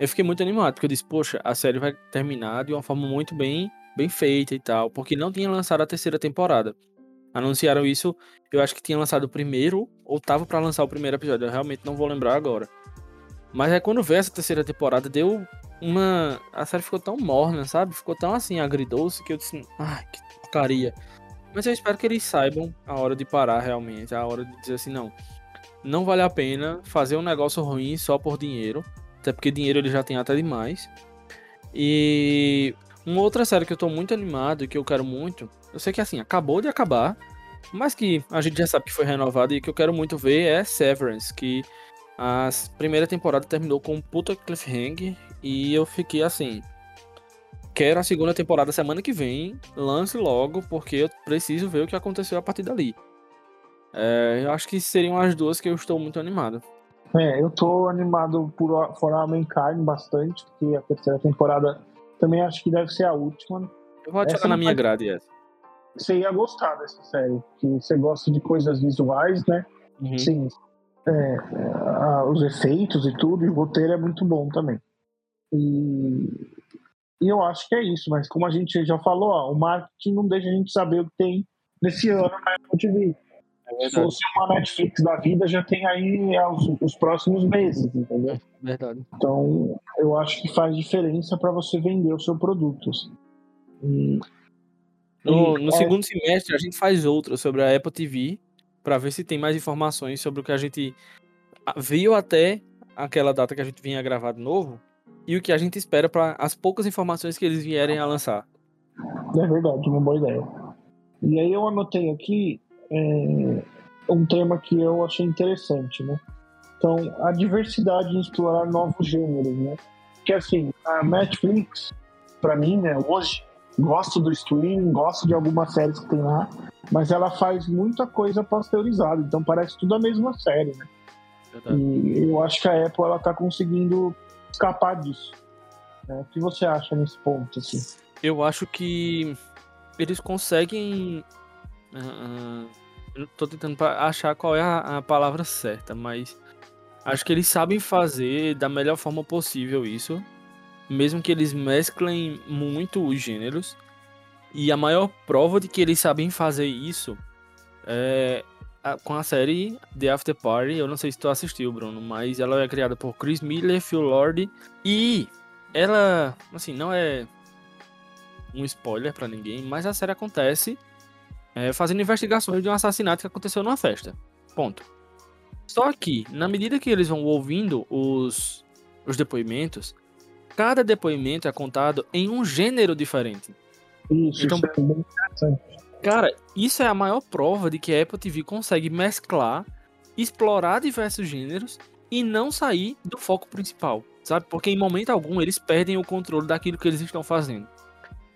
eu fiquei muito animado, porque eu disse, poxa, a série vai terminar de uma forma muito bem, bem feita e tal, porque não tinha lançado a terceira temporada. Anunciaram isso, eu acho que tinha lançado o primeiro, ou tava pra lançar o primeiro episódio, eu realmente não vou lembrar agora. Mas aí quando veio essa terceira temporada, deu uma. A série ficou tão morna, sabe? Ficou tão assim, agridoce, que eu disse, ai, que porcaria. Mas eu espero que eles saibam a hora de parar realmente, a hora de dizer assim, não. Não vale a pena fazer um negócio ruim só por dinheiro. Até porque dinheiro ele já tem até demais. E uma outra série que eu tô muito animado e que eu quero muito. Eu sei que assim, acabou de acabar. Mas que a gente já sabe que foi renovada e que eu quero muito ver é Severance, que a primeira temporada terminou com um puta cliffhanger e eu fiquei assim. Quero a segunda temporada semana que vem, lance logo, porque eu preciso ver o que aconteceu a partir dali. É, eu acho que seriam as duas que eu estou muito animado. É, eu tô animado por For All Mankind bastante, porque a terceira temporada também acho que deve ser a última. Eu vou adicionar na minha vai- grade essa. Você ia gostar dessa série, que você gosta de coisas visuais, né? Uhum. Sim. É, a- os efeitos e tudo, e o roteiro é muito bom também. E, e eu acho que é isso, mas como a gente já falou, ó, o marketing não deixa a gente saber o que tem nesse ano na Apple TV. É Se fosse uma Netflix da vida, já tem aí é, os, os próximos meses, entendeu? Verdade. Então, eu acho que faz diferença para você vender o seu produto. assim. E- No, no é, segundo semestre, a gente faz outra sobre a Apple TV para ver se tem mais informações sobre o que a gente viu até aquela data que a gente vinha gravar de novo e o que a gente espera para as poucas informações que eles vierem a lançar. É verdade, uma boa ideia. E aí eu anotei aqui é, um tema que eu achei interessante, né? Então, a diversidade em explorar novos gêneros, né? Porque assim, a Netflix, pra mim, né, hoje, gosto do streaming, gosto de algumas séries que tem lá, mas ela faz muita coisa pasteurizada, então parece tudo a mesma série, né? E eu acho que a Apple ela tá conseguindo escapar disso. né? O que você acha nesse ponto, assim? Eu acho que eles conseguem. Eu tô tentando achar qual é a, a palavra certa, mas acho que eles sabem fazer da melhor forma possível isso, mesmo que eles mesclem muito os gêneros. E a maior prova de que eles sabem fazer isso é a- com a série The After Party. Eu não sei se tu assistiu, Bruno, mas ela é criada por Chris Miller, Phil Lord e ela, assim, não é um spoiler pra ninguém, mas a série acontece é, fazendo investigações de um assassinato que aconteceu numa festa. Ponto. Só que, na medida que eles vão ouvindo os, os depoimentos, cada depoimento é contado em um gênero diferente. Isso, Então- isso é bem interessante. Cara, isso é a maior prova de que a Apple TV consegue mesclar, explorar diversos gêneros e não sair do foco principal, sabe? Porque em momento algum eles perdem o controle daquilo que eles estão fazendo.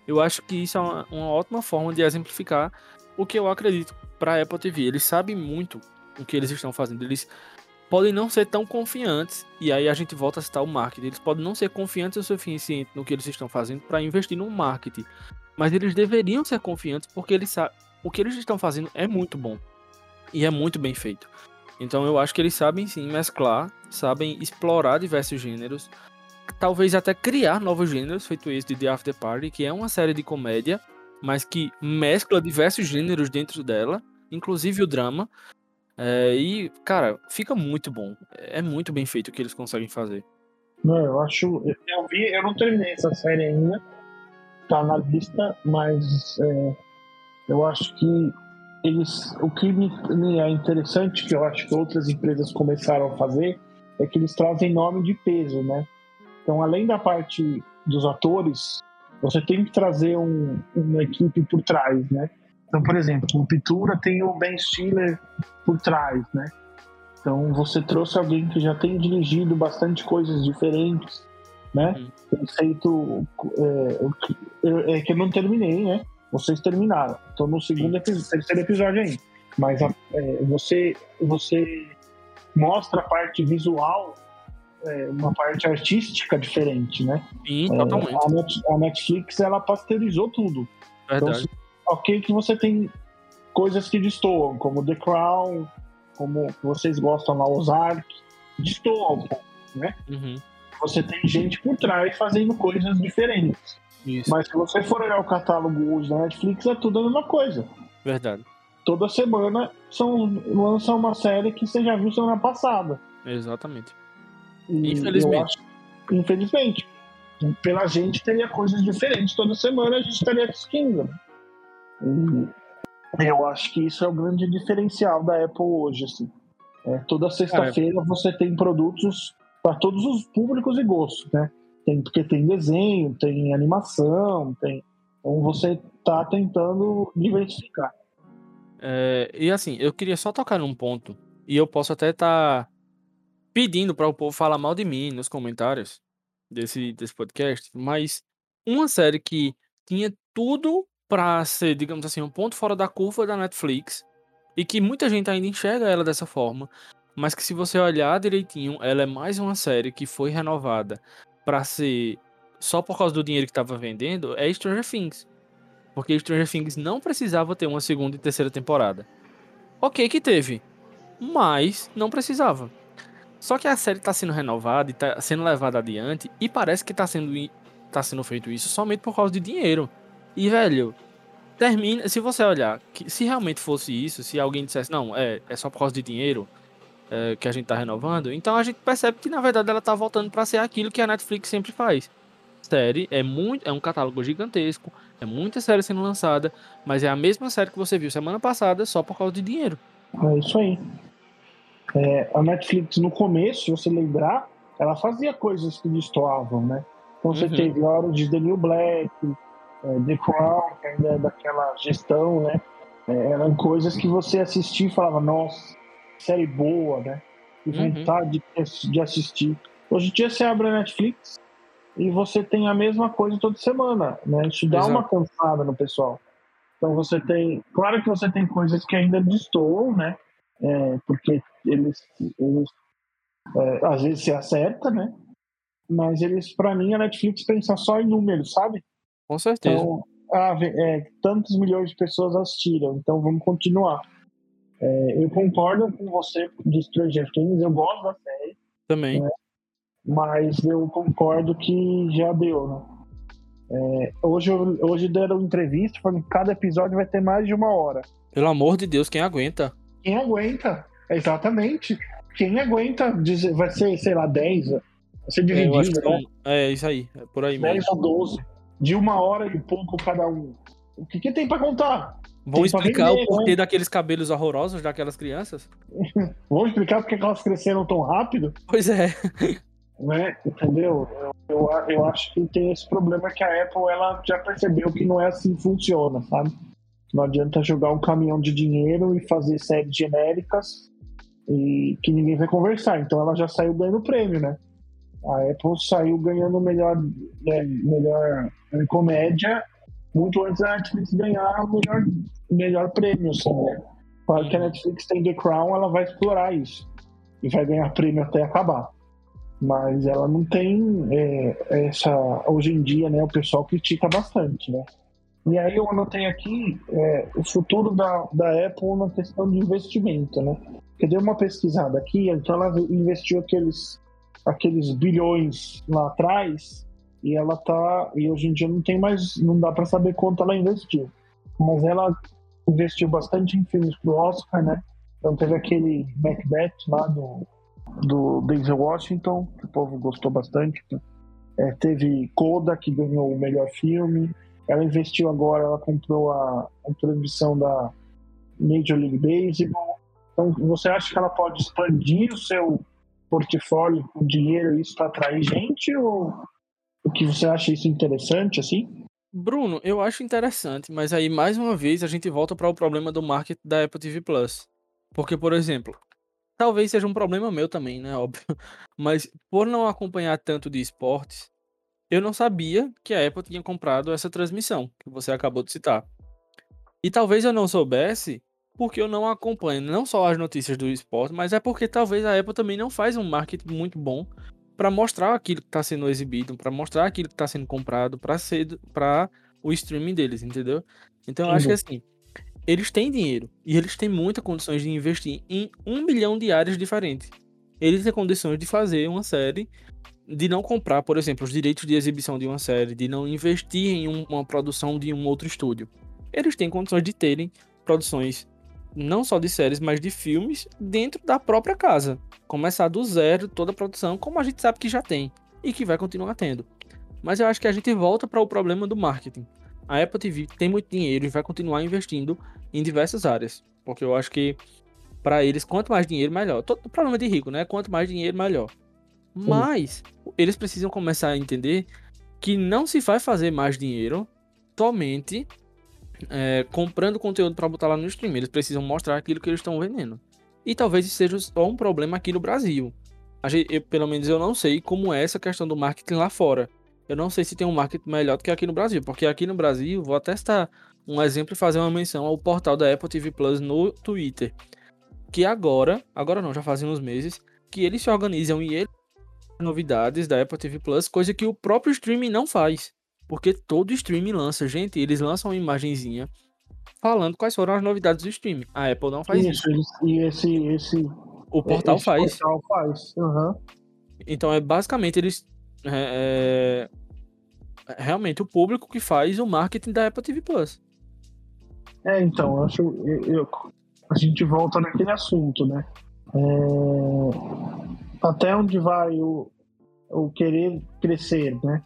Eu acho que isso é uma, uma ótima forma de exemplificar o que eu acredito para a Apple TV. Eles sabem muito o que eles estão fazendo. Eles podem não ser tão confiantes, e aí a gente volta a citar o marketing. Eles podem não ser confiantes o suficiente no que eles estão fazendo para investir no marketing. Mas eles deveriam ser confiantes porque eles sabem o que eles estão fazendo é muito bom e é muito bem feito. Então eu acho que eles sabem sim mesclar, sabem explorar diversos gêneros, talvez até criar novos gêneros, feito esse de The After Party, que é uma série de comédia, mas que mescla diversos gêneros dentro dela, inclusive o drama. É, e, cara, fica muito bom. É muito bem feito o que eles conseguem fazer. Não, eu acho. Eu vi, eu não terminei essa série ainda. Tá na lista, mas é, eu acho que eles. O que me, me é interessante, que eu acho que outras empresas começaram a fazer, é que eles trazem nome de peso, né? Então, além da parte dos atores, você tem que trazer um, uma equipe por trás, né? Então, por exemplo, o Pitura tem o Ben Stiller por trás, né? Então, você trouxe alguém que já tem dirigido bastante coisas diferentes, né? Uhum. Tem feito. É, é, que eu não terminei, né? Vocês terminaram. Estou no segundo episódio, terceiro episódio ainda. Mas a, é, você, você mostra a parte visual, é, uma parte artística diferente, né? Sim, totalmente. A, Net, a, Netflix, ela pasteurizou tudo. Verdade. Então, ok que você tem coisas que destoam, como The Crown, como vocês gostam lá, Ozark, destoam né? Uhum. Você tem gente por trás fazendo coisas diferentes. Isso. Mas se você for olhar o catálogo hoje da Netflix, é tudo a mesma coisa. Verdade. Toda semana são, lança uma série que você já viu semana passada. Exatamente. E infelizmente. Acho, infelizmente. Pela gente teria coisas diferentes toda semana, a gente estaria assistindo. E eu acho que isso é o grande diferencial da Apple hoje. Assim. É, toda sexta-feira é. você tem produtos para todos os públicos e gostos, né? Tem, porque tem desenho, tem animação, tem. Então você está tentando diversificar. É, e assim, eu queria só tocar num ponto, e eu posso até estar tá pedindo para o povo falar mal de mim nos comentários desse, desse podcast, mas uma série que tinha tudo para ser, digamos assim, um ponto fora da curva da Netflix e que muita gente ainda enxerga ela dessa forma, mas que se você olhar direitinho, ela é mais uma série que foi renovada para ser só por causa do dinheiro que estava vendendo, é Stranger Things. Porque Stranger Things não precisava ter uma segunda e terceira temporada. Ok que teve, mas não precisava. Só que a série está sendo renovada e está sendo levada adiante e parece que está sendo, tá sendo feito isso somente por causa de dinheiro. E, velho, termina. Se você olhar, que, se realmente fosse isso, se alguém dissesse, não, é, é só por causa de dinheiro é, que a gente tá renovando, então a gente percebe que na verdade ela tá voltando para ser aquilo que a Netflix sempre faz. Série é muito. É um catálogo gigantesco, é muita série sendo lançada, mas é a mesma série que você viu semana passada só por causa de dinheiro. É isso aí. É, a Netflix, no começo, se você lembrar, ela fazia coisas que destoavam, né? Então você uhum. teve Hora de The New Black, é, The Crown, que ainda é daquela gestão, né? É, eram coisas que você assistia e falava, nossa, série boa, né? E uhum. vontade de, de assistir. Hoje em dia você abre a Netflix e você tem a mesma coisa toda semana, né? Isso dá Exato. uma cansada no pessoal. Então você tem, claro que você tem coisas que ainda destoam, né? É, porque eles, eles é, às vezes se acerta, né? Mas eles, para mim, a Netflix pensa só em números, sabe? Com certeza. Então, ah, é, tantos milhões de pessoas assistiram, então vamos continuar. É, eu concordo com você de Stranger Things, eu gosto da série. Também. Né? Mas eu concordo que já deu, né? É, hoje, hoje deram entrevista falando que cada episódio vai ter mais de uma hora. Pelo amor de Deus, quem aguenta? Quem aguenta, exatamente. Quem aguenta dizer, vai ser, sei lá, 10, vai ser dividido, é, né? É, isso aí, é por aí 10 mesmo. 10 ou 12 de uma hora e pouco cada um. O que, que tem para contar? Vão explicar vender, o porquê né? daqueles cabelos horrorosos daquelas crianças? Vão explicar porque elas cresceram tão rápido? Pois é. Né? Entendeu? Eu, eu, eu acho que tem esse problema que a Apple ela já percebeu que não é assim que funciona, sabe? Não adianta jogar um caminhão de dinheiro e fazer séries genéricas e que ninguém vai conversar. Então ela já saiu ganhando prêmio, né? A Apple saiu ganhando melhor, né, melhor comédia muito antes da Netflix ganhar o melhor, melhor prêmio. Assim, né? Claro que a Netflix tem The Crown, ela vai explorar isso e vai ganhar prêmio até acabar. Mas ela não tem é, essa. Hoje em dia, né, o pessoal critica bastante, né? E aí eu anotei aqui é, o futuro da, da Apple na questão de investimento, né? Porque deu uma pesquisada aqui, então ela investiu aqueles aqueles bilhões lá atrás e ela tá e hoje em dia não tem mais não dá para saber quanto ela investiu. Mas ela investiu bastante em filmes pro Oscar né? Então teve aquele Macbeth lá do do Denzel Washington que o povo gostou bastante é, teve Coda que ganhou o melhor filme. Ela investiu agora ela comprou a, a transmissão da Major League Baseball então você acha que ela pode expandir o seu portfólio com dinheiro isso para atrair gente ou o que você acha isso interessante assim? Bruno, eu acho interessante, mas aí mais uma vez a gente volta para o problema do marketing da Apple TV Plus. Porque, por exemplo, talvez seja um problema meu também, né, óbvio, mas por não acompanhar tanto de esportes, eu não sabia que a Apple tinha comprado essa transmissão que você acabou de citar. E talvez eu não soubesse porque eu não acompanho não só as notícias do esporte, mas é porque talvez a Apple também não faz um marketing muito bom para mostrar aquilo que está sendo exibido, para mostrar aquilo que está sendo comprado, para ser para o streaming deles, entendeu? Então eu acho que assim, eles têm dinheiro e eles têm muitas condições de investir em um milhão de áreas diferentes. Eles têm condições de fazer uma série, de não comprar, por exemplo, os direitos de exibição de uma série, de não investir em uma produção de um outro estúdio. Eles têm condições de terem produções não só de séries, mas de filmes dentro da própria casa. Começar do zero toda a produção, como a gente sabe que já tem e que vai continuar tendo. Mas eu acho que a gente volta para o problema do marketing. A Apple TV tem muito dinheiro e vai continuar investindo em diversas áreas, porque eu acho que para eles quanto mais dinheiro melhor. Todo o problema de rico, né? Quanto mais dinheiro melhor. Mas eles precisam começar a entender que não se vai fazer mais dinheiro somente é, comprando conteúdo para botar lá no stream. Eles precisam mostrar aquilo que eles estão vendendo. E talvez isso seja só um problema aqui no Brasil. Gente, eu, pelo menos eu não sei como é essa questão do marketing lá fora. Eu não sei se tem um marketing melhor do que aqui no Brasil. Porque aqui no Brasil, vou até estar um exemplo e fazer uma menção ao portal da Apple TV Plus no Twitter. Que agora, agora não, já fazem uns meses, que eles se organizam e eles novidades da Apple TV Plus, coisa que o próprio streaming não faz. Porque todo streaming lança, gente, eles lançam uma imagenzinha falando quais foram as novidades do streaming. A Apple não faz isso. isso. E esse, esse. O portal esse faz. portal faz. Uhum. Então é basicamente eles. É, é, realmente o público que faz o marketing da Apple TV Plus. É, então, acho. Eu, eu, a gente volta naquele assunto, né? É, até onde vai o, o querer crescer, né?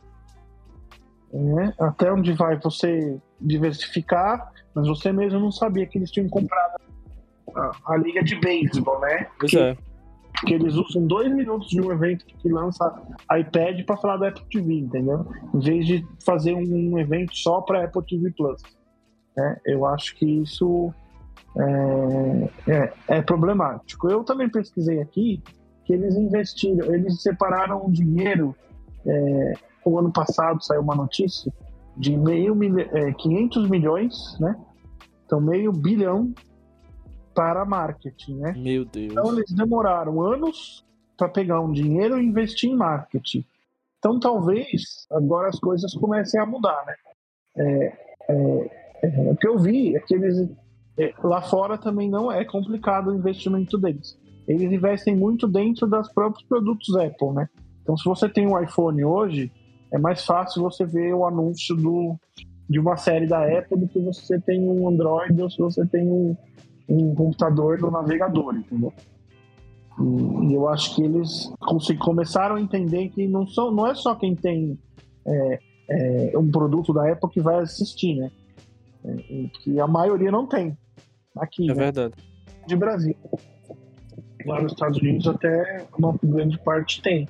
Né? Até onde vai você diversificar, mas você mesmo não sabia que eles tinham comprado a, a liga de beisebol, né? Pois que, é. que eles usam dois minutos de um evento que lança iPad para falar da Apple TV, entendeu? Em vez de fazer um evento só para Apple TV Plus. Né? Eu acho que isso é, é, é, problemático. Eu também pesquisei aqui que eles investiram, eles separaram o dinheiro é, o ano passado saiu uma notícia de meio é, 500 milhões, né? Então meio bilhão para marketing, né? Meu Deus. Então eles demoraram anos para pegar um dinheiro e investir em marketing. Então talvez agora as coisas comecem a mudar, né? É, é, é, o que eu vi é que eles é, lá fora também não é complicado o investimento deles. Eles investem muito dentro dos próprios produtos Apple, né? Então se você tem um iPhone hoje, é mais fácil você ver o anúncio do, de uma série da Apple do que você tem um Android ou se você tem um, um computador no navegador, entendeu? E, e eu acho que eles começaram a entender que não, são, não é só quem tem é, é, um produto da Apple que vai assistir, né? É, que a maioria não tem aqui. É né? verdade. De Brasil. Lá nos Estados Unidos até uma grande parte tem.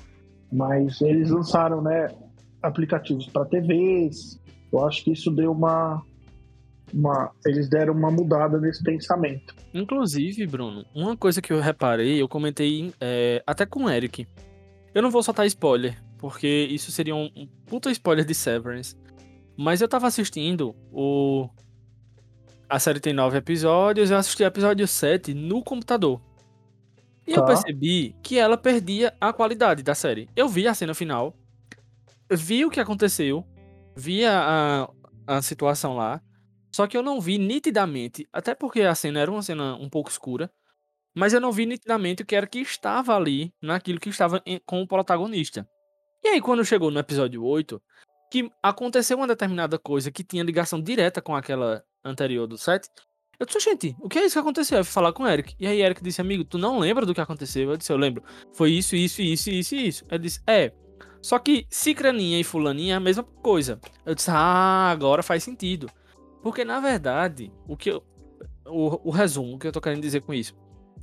Mas eles lançaram, né? Aplicativos para TVs. Eu acho que isso deu uma, uma. Eles deram uma mudada nesse pensamento. Inclusive, Bruno, uma coisa que eu reparei, eu comentei é, até com o Eric. Eu não vou soltar spoiler, porque isso seria um, um puta spoiler de Severance. Mas eu tava assistindo o. A série tem nove episódios, eu assisti o episódio 7 no computador. E tá. eu percebi que ela perdia a qualidade da série. Eu vi a cena final, vi o que aconteceu, vi a, a, a situação lá, só que eu não vi nitidamente, até porque a cena era uma cena um pouco escura, mas eu não vi nitidamente o que era que estava ali, naquilo que estava em, com o protagonista. E aí, quando chegou no episódio 8, que aconteceu uma determinada coisa que tinha ligação direta com aquela anterior do 7, eu disse, gente, o que é isso que aconteceu? Eu fui falar com o Eric. E aí, Eric disse, amigo, tu não lembra do que aconteceu? Eu disse, eu lembro. Foi isso, isso, isso, isso isso. Ele disse, é, só que Cicraninha e Fulaninha é a mesma coisa. Eu disse, ah, agora faz sentido. Porque na verdade, o que eu, o, o resumo que eu tô querendo dizer com isso.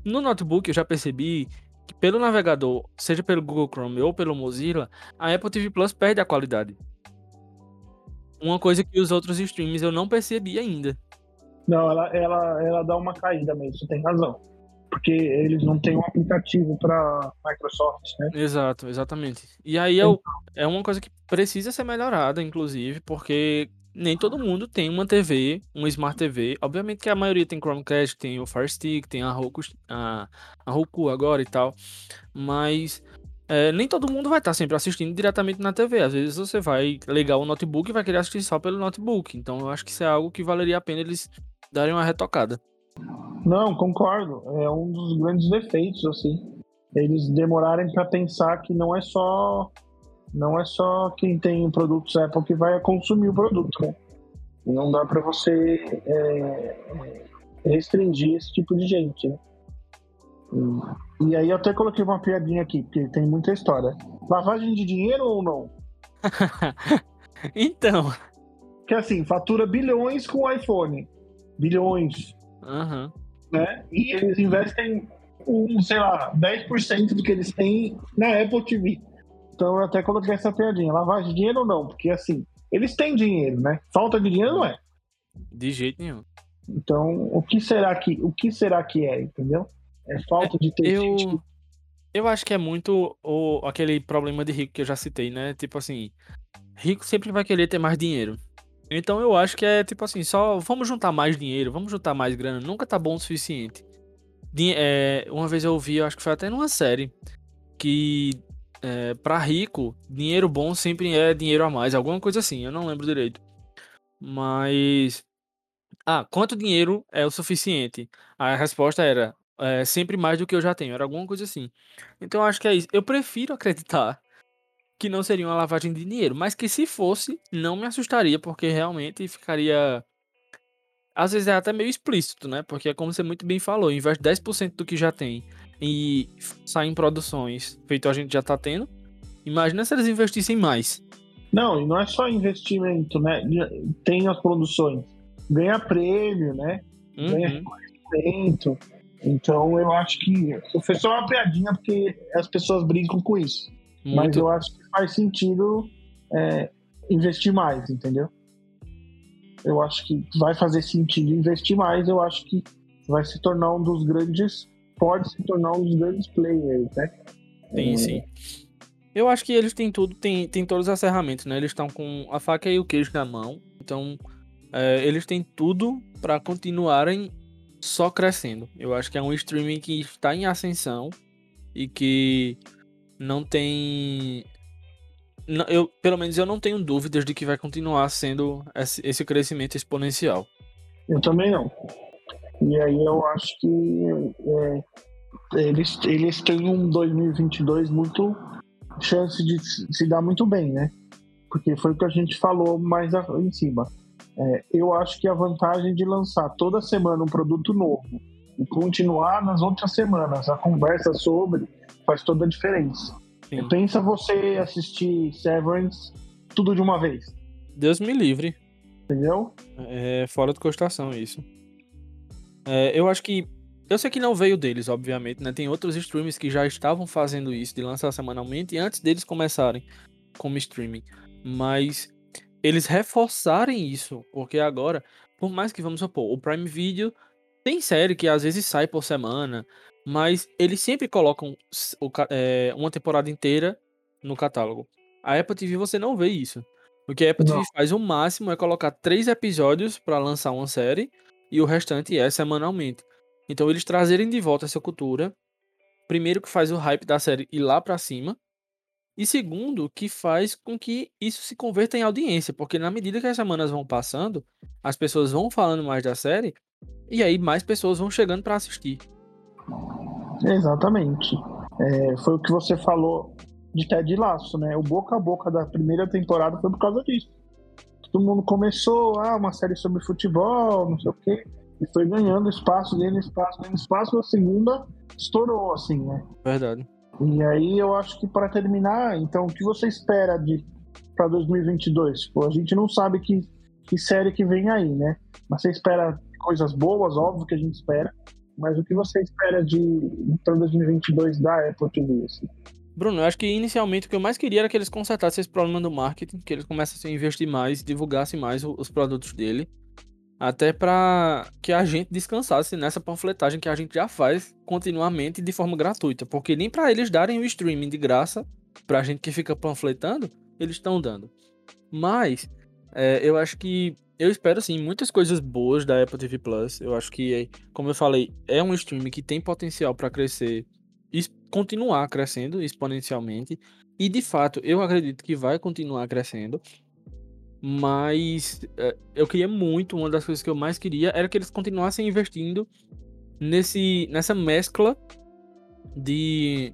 No notebook eu já percebi que pelo navegador, seja pelo Google Chrome ou pelo Mozilla, a Apple TV Plus perde a qualidade. Uma coisa que os outros streams eu não percebi ainda. Não, ela, ela, ela dá uma caída mesmo, você tem razão. Porque eles não têm um aplicativo para Microsoft, né? Exato, exatamente. E aí é, é uma coisa que precisa ser melhorada, inclusive, porque nem todo mundo tem uma TV, uma Smart TV. Obviamente que a maioria tem Chromecast, tem o Fire Stick, tem a Roku, a, a Roku agora e tal. Mas é, nem todo mundo vai estar sempre assistindo diretamente na TV. Às vezes você vai ligar o notebook e vai querer assistir só pelo notebook. Então eu acho que isso é algo que valeria a pena eles darem uma retocada. Não, concordo. É um dos grandes defeitos, assim. Eles demorarem para pensar que não é só não é só quem tem produtos Apple que vai consumir o produto, né? Não dá para você é, restringir esse tipo de gente, né? E, aí eu até coloquei uma piadinha aqui, porque tem muita história. Lavagem de dinheiro ou não? então. Que assim, fatura bilhões com o iPhone. Bilhões. Uhum. Né? E eles investem um, sei lá, 10% do que eles têm na Apple TV. Então eu até coloquei essa piadinha. Lavagem de dinheiro ou não? Porque assim, eles têm dinheiro, né? Falta de dinheiro não é. De jeito nenhum. Então, o que será que, o que será que é, entendeu? É falta de ter eu, gente... eu acho que é muito o, aquele problema de rico que eu já citei, né? Tipo assim, rico sempre vai querer ter mais dinheiro. Então eu acho que é tipo assim, só vamos juntar mais dinheiro, vamos juntar mais grana, nunca tá bom o suficiente. é, uma vez eu ouvi, eu acho que foi até numa série, que é, para rico, dinheiro bom sempre é dinheiro a mais, alguma coisa assim, eu não lembro direito. Mas. Ah, quanto dinheiro é o suficiente? A resposta era é, sempre mais do que eu já tenho, era alguma coisa assim. Então acho que é isso. Eu prefiro acreditar que não seria uma lavagem de dinheiro, mas que se fosse, não me assustaria, porque realmente ficaria. Às vezes é até meio explícito, né? Porque é como você muito bem falou, investe 10% do que já tem e sair em produções feito a gente já tá tendo. Imagina se eles investissem mais. Não, e não é só investimento, né? Tem as produções, ganha prêmio, né? Uhum. Ganha reconhecimento. Então eu acho que foi só uma piadinha porque as pessoas brincam com isso. Muito. Mas eu acho que faz sentido é, investir mais, entendeu? Eu acho que vai fazer sentido investir mais. Eu acho que vai se tornar um dos grandes pode se tornar um dos grandes players, né? Sim, é... sim. Eu acho que eles têm tudo, tem, tem todas as ferramentas, né? Eles estão com a faca e o queijo na mão. Então, é, eles têm tudo para continuarem só crescendo. Eu acho que é um streaming que está em ascensão e que não tem. Eu, pelo menos eu não tenho dúvidas de que vai continuar sendo esse, esse crescimento exponencial. Eu também não. E aí eu acho que é, eles, eles têm um 2022 muito chance de se dar muito bem, né? Porque foi o que a gente falou mais em cima. É, eu acho que a vantagem de lançar toda semana um produto novo e continuar nas outras semanas a conversa sobre faz toda a diferença. Pensa você assistir Severance tudo de uma vez. Deus me livre. Entendeu? É fora de costação isso. É, eu acho que. Eu sei que não veio deles, obviamente, né? Tem outros streamers que já estavam fazendo isso, de lançar semanalmente, antes deles começarem como streaming. Mas eles reforçarem isso, porque agora, por mais que vamos supor, o Prime Video tem série que às vezes sai por semana, mas eles sempre colocam o, é, uma temporada inteira no catálogo. A Apple TV você não vê isso. O que a Apple não. TV faz o máximo é colocar três episódios para lançar uma série e o restante é semanalmente. Então eles trazerem de volta essa cultura, primeiro que faz o hype da série ir lá para cima, e segundo que faz com que isso se converta em audiência, porque na medida que as semanas vão passando, as pessoas vão falando mais da série e aí mais pessoas vão chegando para assistir. Exatamente. É, foi o que você falou de Ted Laço, né? O boca a boca da primeira temporada foi por causa disso todo mundo começou, ah, uma série sobre futebol, não sei o quê, e foi ganhando espaço, ganhando espaço, ganhando espaço, a segunda estourou, assim, né? Verdade. E aí eu acho que para terminar, então, o que você espera de para 2022? Pô, a gente não sabe que, que série que vem aí, né? Mas você espera coisas boas, óbvio que a gente espera. mas o que você espera de para 2022 da Apple TV? Assim? Bruno, eu acho que inicialmente o que eu mais queria era que eles consertassem esse problema do marketing, que eles começassem a investir mais, divulgassem mais os produtos dele, até para que a gente descansasse nessa panfletagem que a gente já faz continuamente de forma gratuita, porque nem para eles darem o streaming de graça pra gente que fica panfletando, eles estão dando. Mas é, eu acho que eu espero sim muitas coisas boas da Apple TV Plus. Eu acho que, como eu falei, é um streaming que tem potencial para crescer e continuar crescendo exponencialmente. E de fato, eu acredito que vai continuar crescendo. Mas é, eu queria muito, uma das coisas que eu mais queria era que eles continuassem investindo nesse, nessa mescla de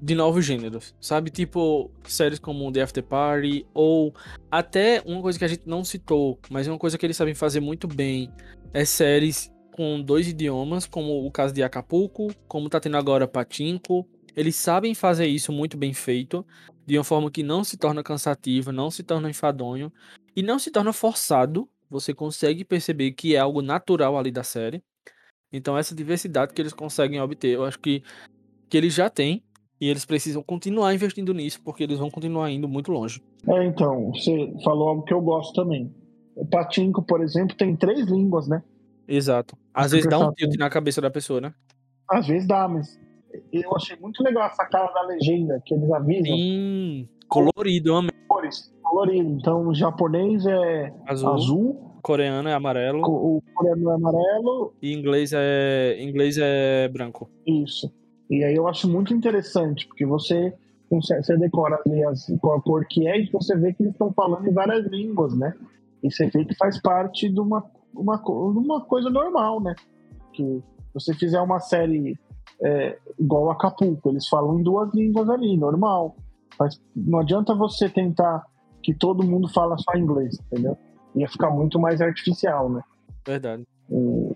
de novos gêneros, sabe? Tipo, séries como The After Party, ou até uma coisa que a gente não citou, mas é uma coisa que eles sabem fazer muito bem, é séries com dois idiomas, como o caso de Acapulco, como tá tendo agora Patinco. Eles sabem fazer isso muito bem feito, de uma forma que não se torna cansativa, não se torna enfadonho e não se torna forçado. Você consegue perceber que é algo natural ali da série. Então essa diversidade que eles conseguem obter, eu acho que que eles já têm e eles precisam continuar investindo nisso, porque eles vão continuar indo muito longe. É, então, você falou algo que eu gosto também. O Patinco, por exemplo, tem três línguas, né? Exato. Às vezes dá um tilt na cabeça da pessoa, né? Às vezes dá, mas eu achei muito legal essa cara da legenda, que eles avisam. Sim, colorido, amém. Cores, colorido. Então, o japonês é azul, azul coreano é amarelo. O, o coreano é amarelo. E inglês é, inglês é branco. Isso. E aí eu acho muito interessante, porque você, você decora ali as, qual a cor que é e você vê que eles estão falando em várias línguas, né? E você vê que faz parte de uma, uma, uma coisa normal, né? Que você fizer uma série é, igual Acapulco, eles falam em duas línguas ali, normal. Mas não adianta você tentar que todo mundo fala só inglês, entendeu? Ia ficar muito mais artificial, né? Verdade. E,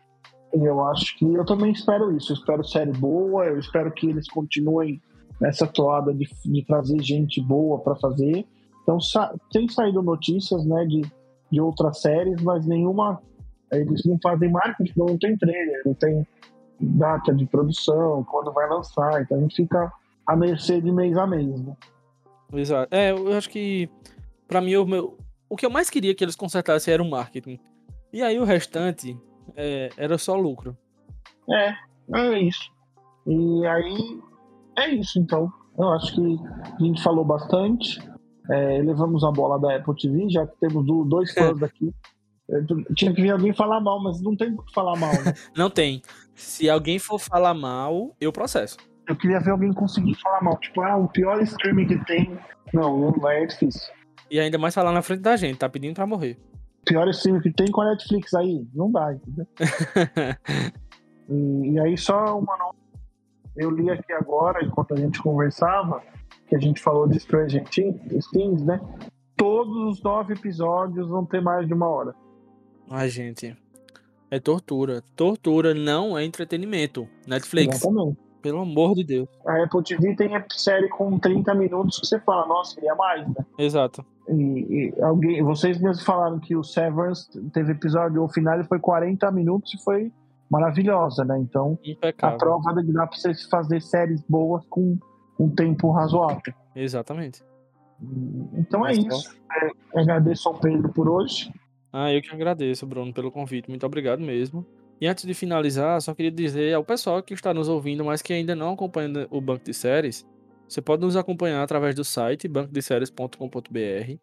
eu acho que eu também espero isso. Eu espero série boa, eu espero que eles continuem nessa toada de, de trazer gente boa para fazer. Então, sa tem saído notícias né, de, de outras séries, mas nenhuma. Eles não fazem marketing, não tem trailer, não tem data de produção, quando vai lançar. Então a gente fica à mercê de mês a mês. Né? Exato. É, eu acho que, para mim, o, meu, o que eu mais queria que eles consertassem era o marketing. E aí o restante, é, era só lucro. É, é isso. E aí, é isso então. Eu acho que a gente falou bastante. É, levamos a bola da Apple TV, já que temos dois fãs daqui. Tinha que vir alguém falar mal, mas não tem que falar mal, né? não tem. Se alguém for falar mal, eu processo. Eu queria ver alguém conseguir falar mal. Tipo, ah, o pior streaming que tem. Não, não é difícil. E ainda mais falar na frente da gente, tá pedindo pra morrer pior stream que tem com a Netflix aí. Não dá, entendeu? e, e, aí só uma nota. Eu li aqui agora, enquanto a gente conversava, que a gente falou de Stranger Things, né? Todos os nove episódios vão ter mais de uma hora. Ai, gente. É tortura. Tortura não é entretenimento. Netflix. Exatamente. Pelo amor de Deus. A Apple TV tem série com 30 minutos que você fala, nossa, queria mais, né? Exato. E, e, alguém, vocês mesmos falaram que o Severance teve episódio, o final foi 40 minutos e foi maravilhosa, né? Então, Impecável. a prova de que dá pra você fazer séries boas com um tempo razoável. Exatamente. Então é Mas é isso. É, agradeço ao Pedro por hoje. Ah, eu que agradeço, Bruno, pelo convite. Muito obrigado mesmo. E antes de finalizar, só queria dizer ao pessoal que está nos ouvindo, mas que ainda não acompanha o Banco de Séries, você pode nos acompanhar através do site bancodeséries.com.br,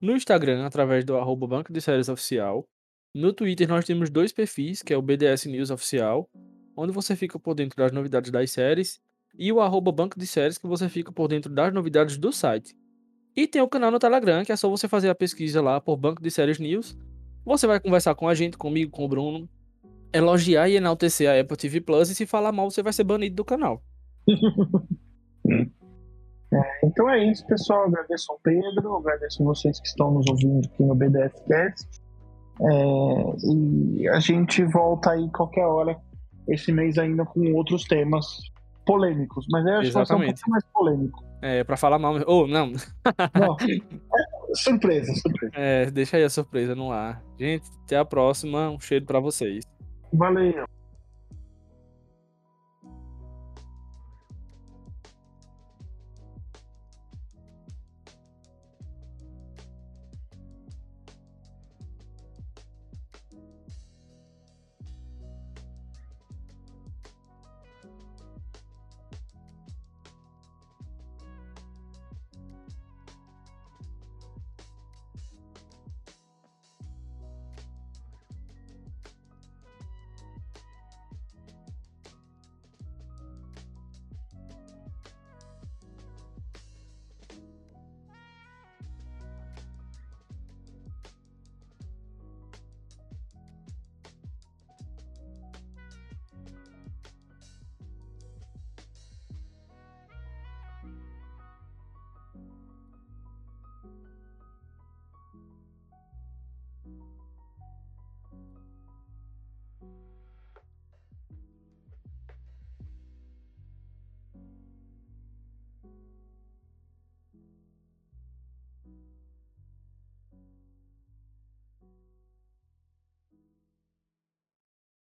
no Instagram através do arroba Banco de Séries Oficial, no Twitter nós temos dois perfis, que é o BDS News Oficial, onde você fica por dentro das novidades das séries, e o arroba Banco de Séries, que você fica por dentro das novidades do site. E tem o canal no Telegram, que é só você fazer a pesquisa lá por Banco de Séries News. Você vai conversar com a gente, comigo, com o Bruno, elogiar e enaltecer a Apple TV Plus, e se falar mal, você vai ser banido do canal. É, então é isso, pessoal. Agradeço ao Pedro, agradeço vocês que estão nos ouvindo aqui no BDF Cast. É, e a gente volta aí qualquer hora esse mês ainda com outros temas polêmicos, mas eu acho que vai ser um pouco mais polêmico. É, pra falar mal. Ou, oh, não. não. É, surpresa, surpresa. É, deixa aí a surpresa no ar. Gente, até a próxima. Um cheiro para vocês. Valeu.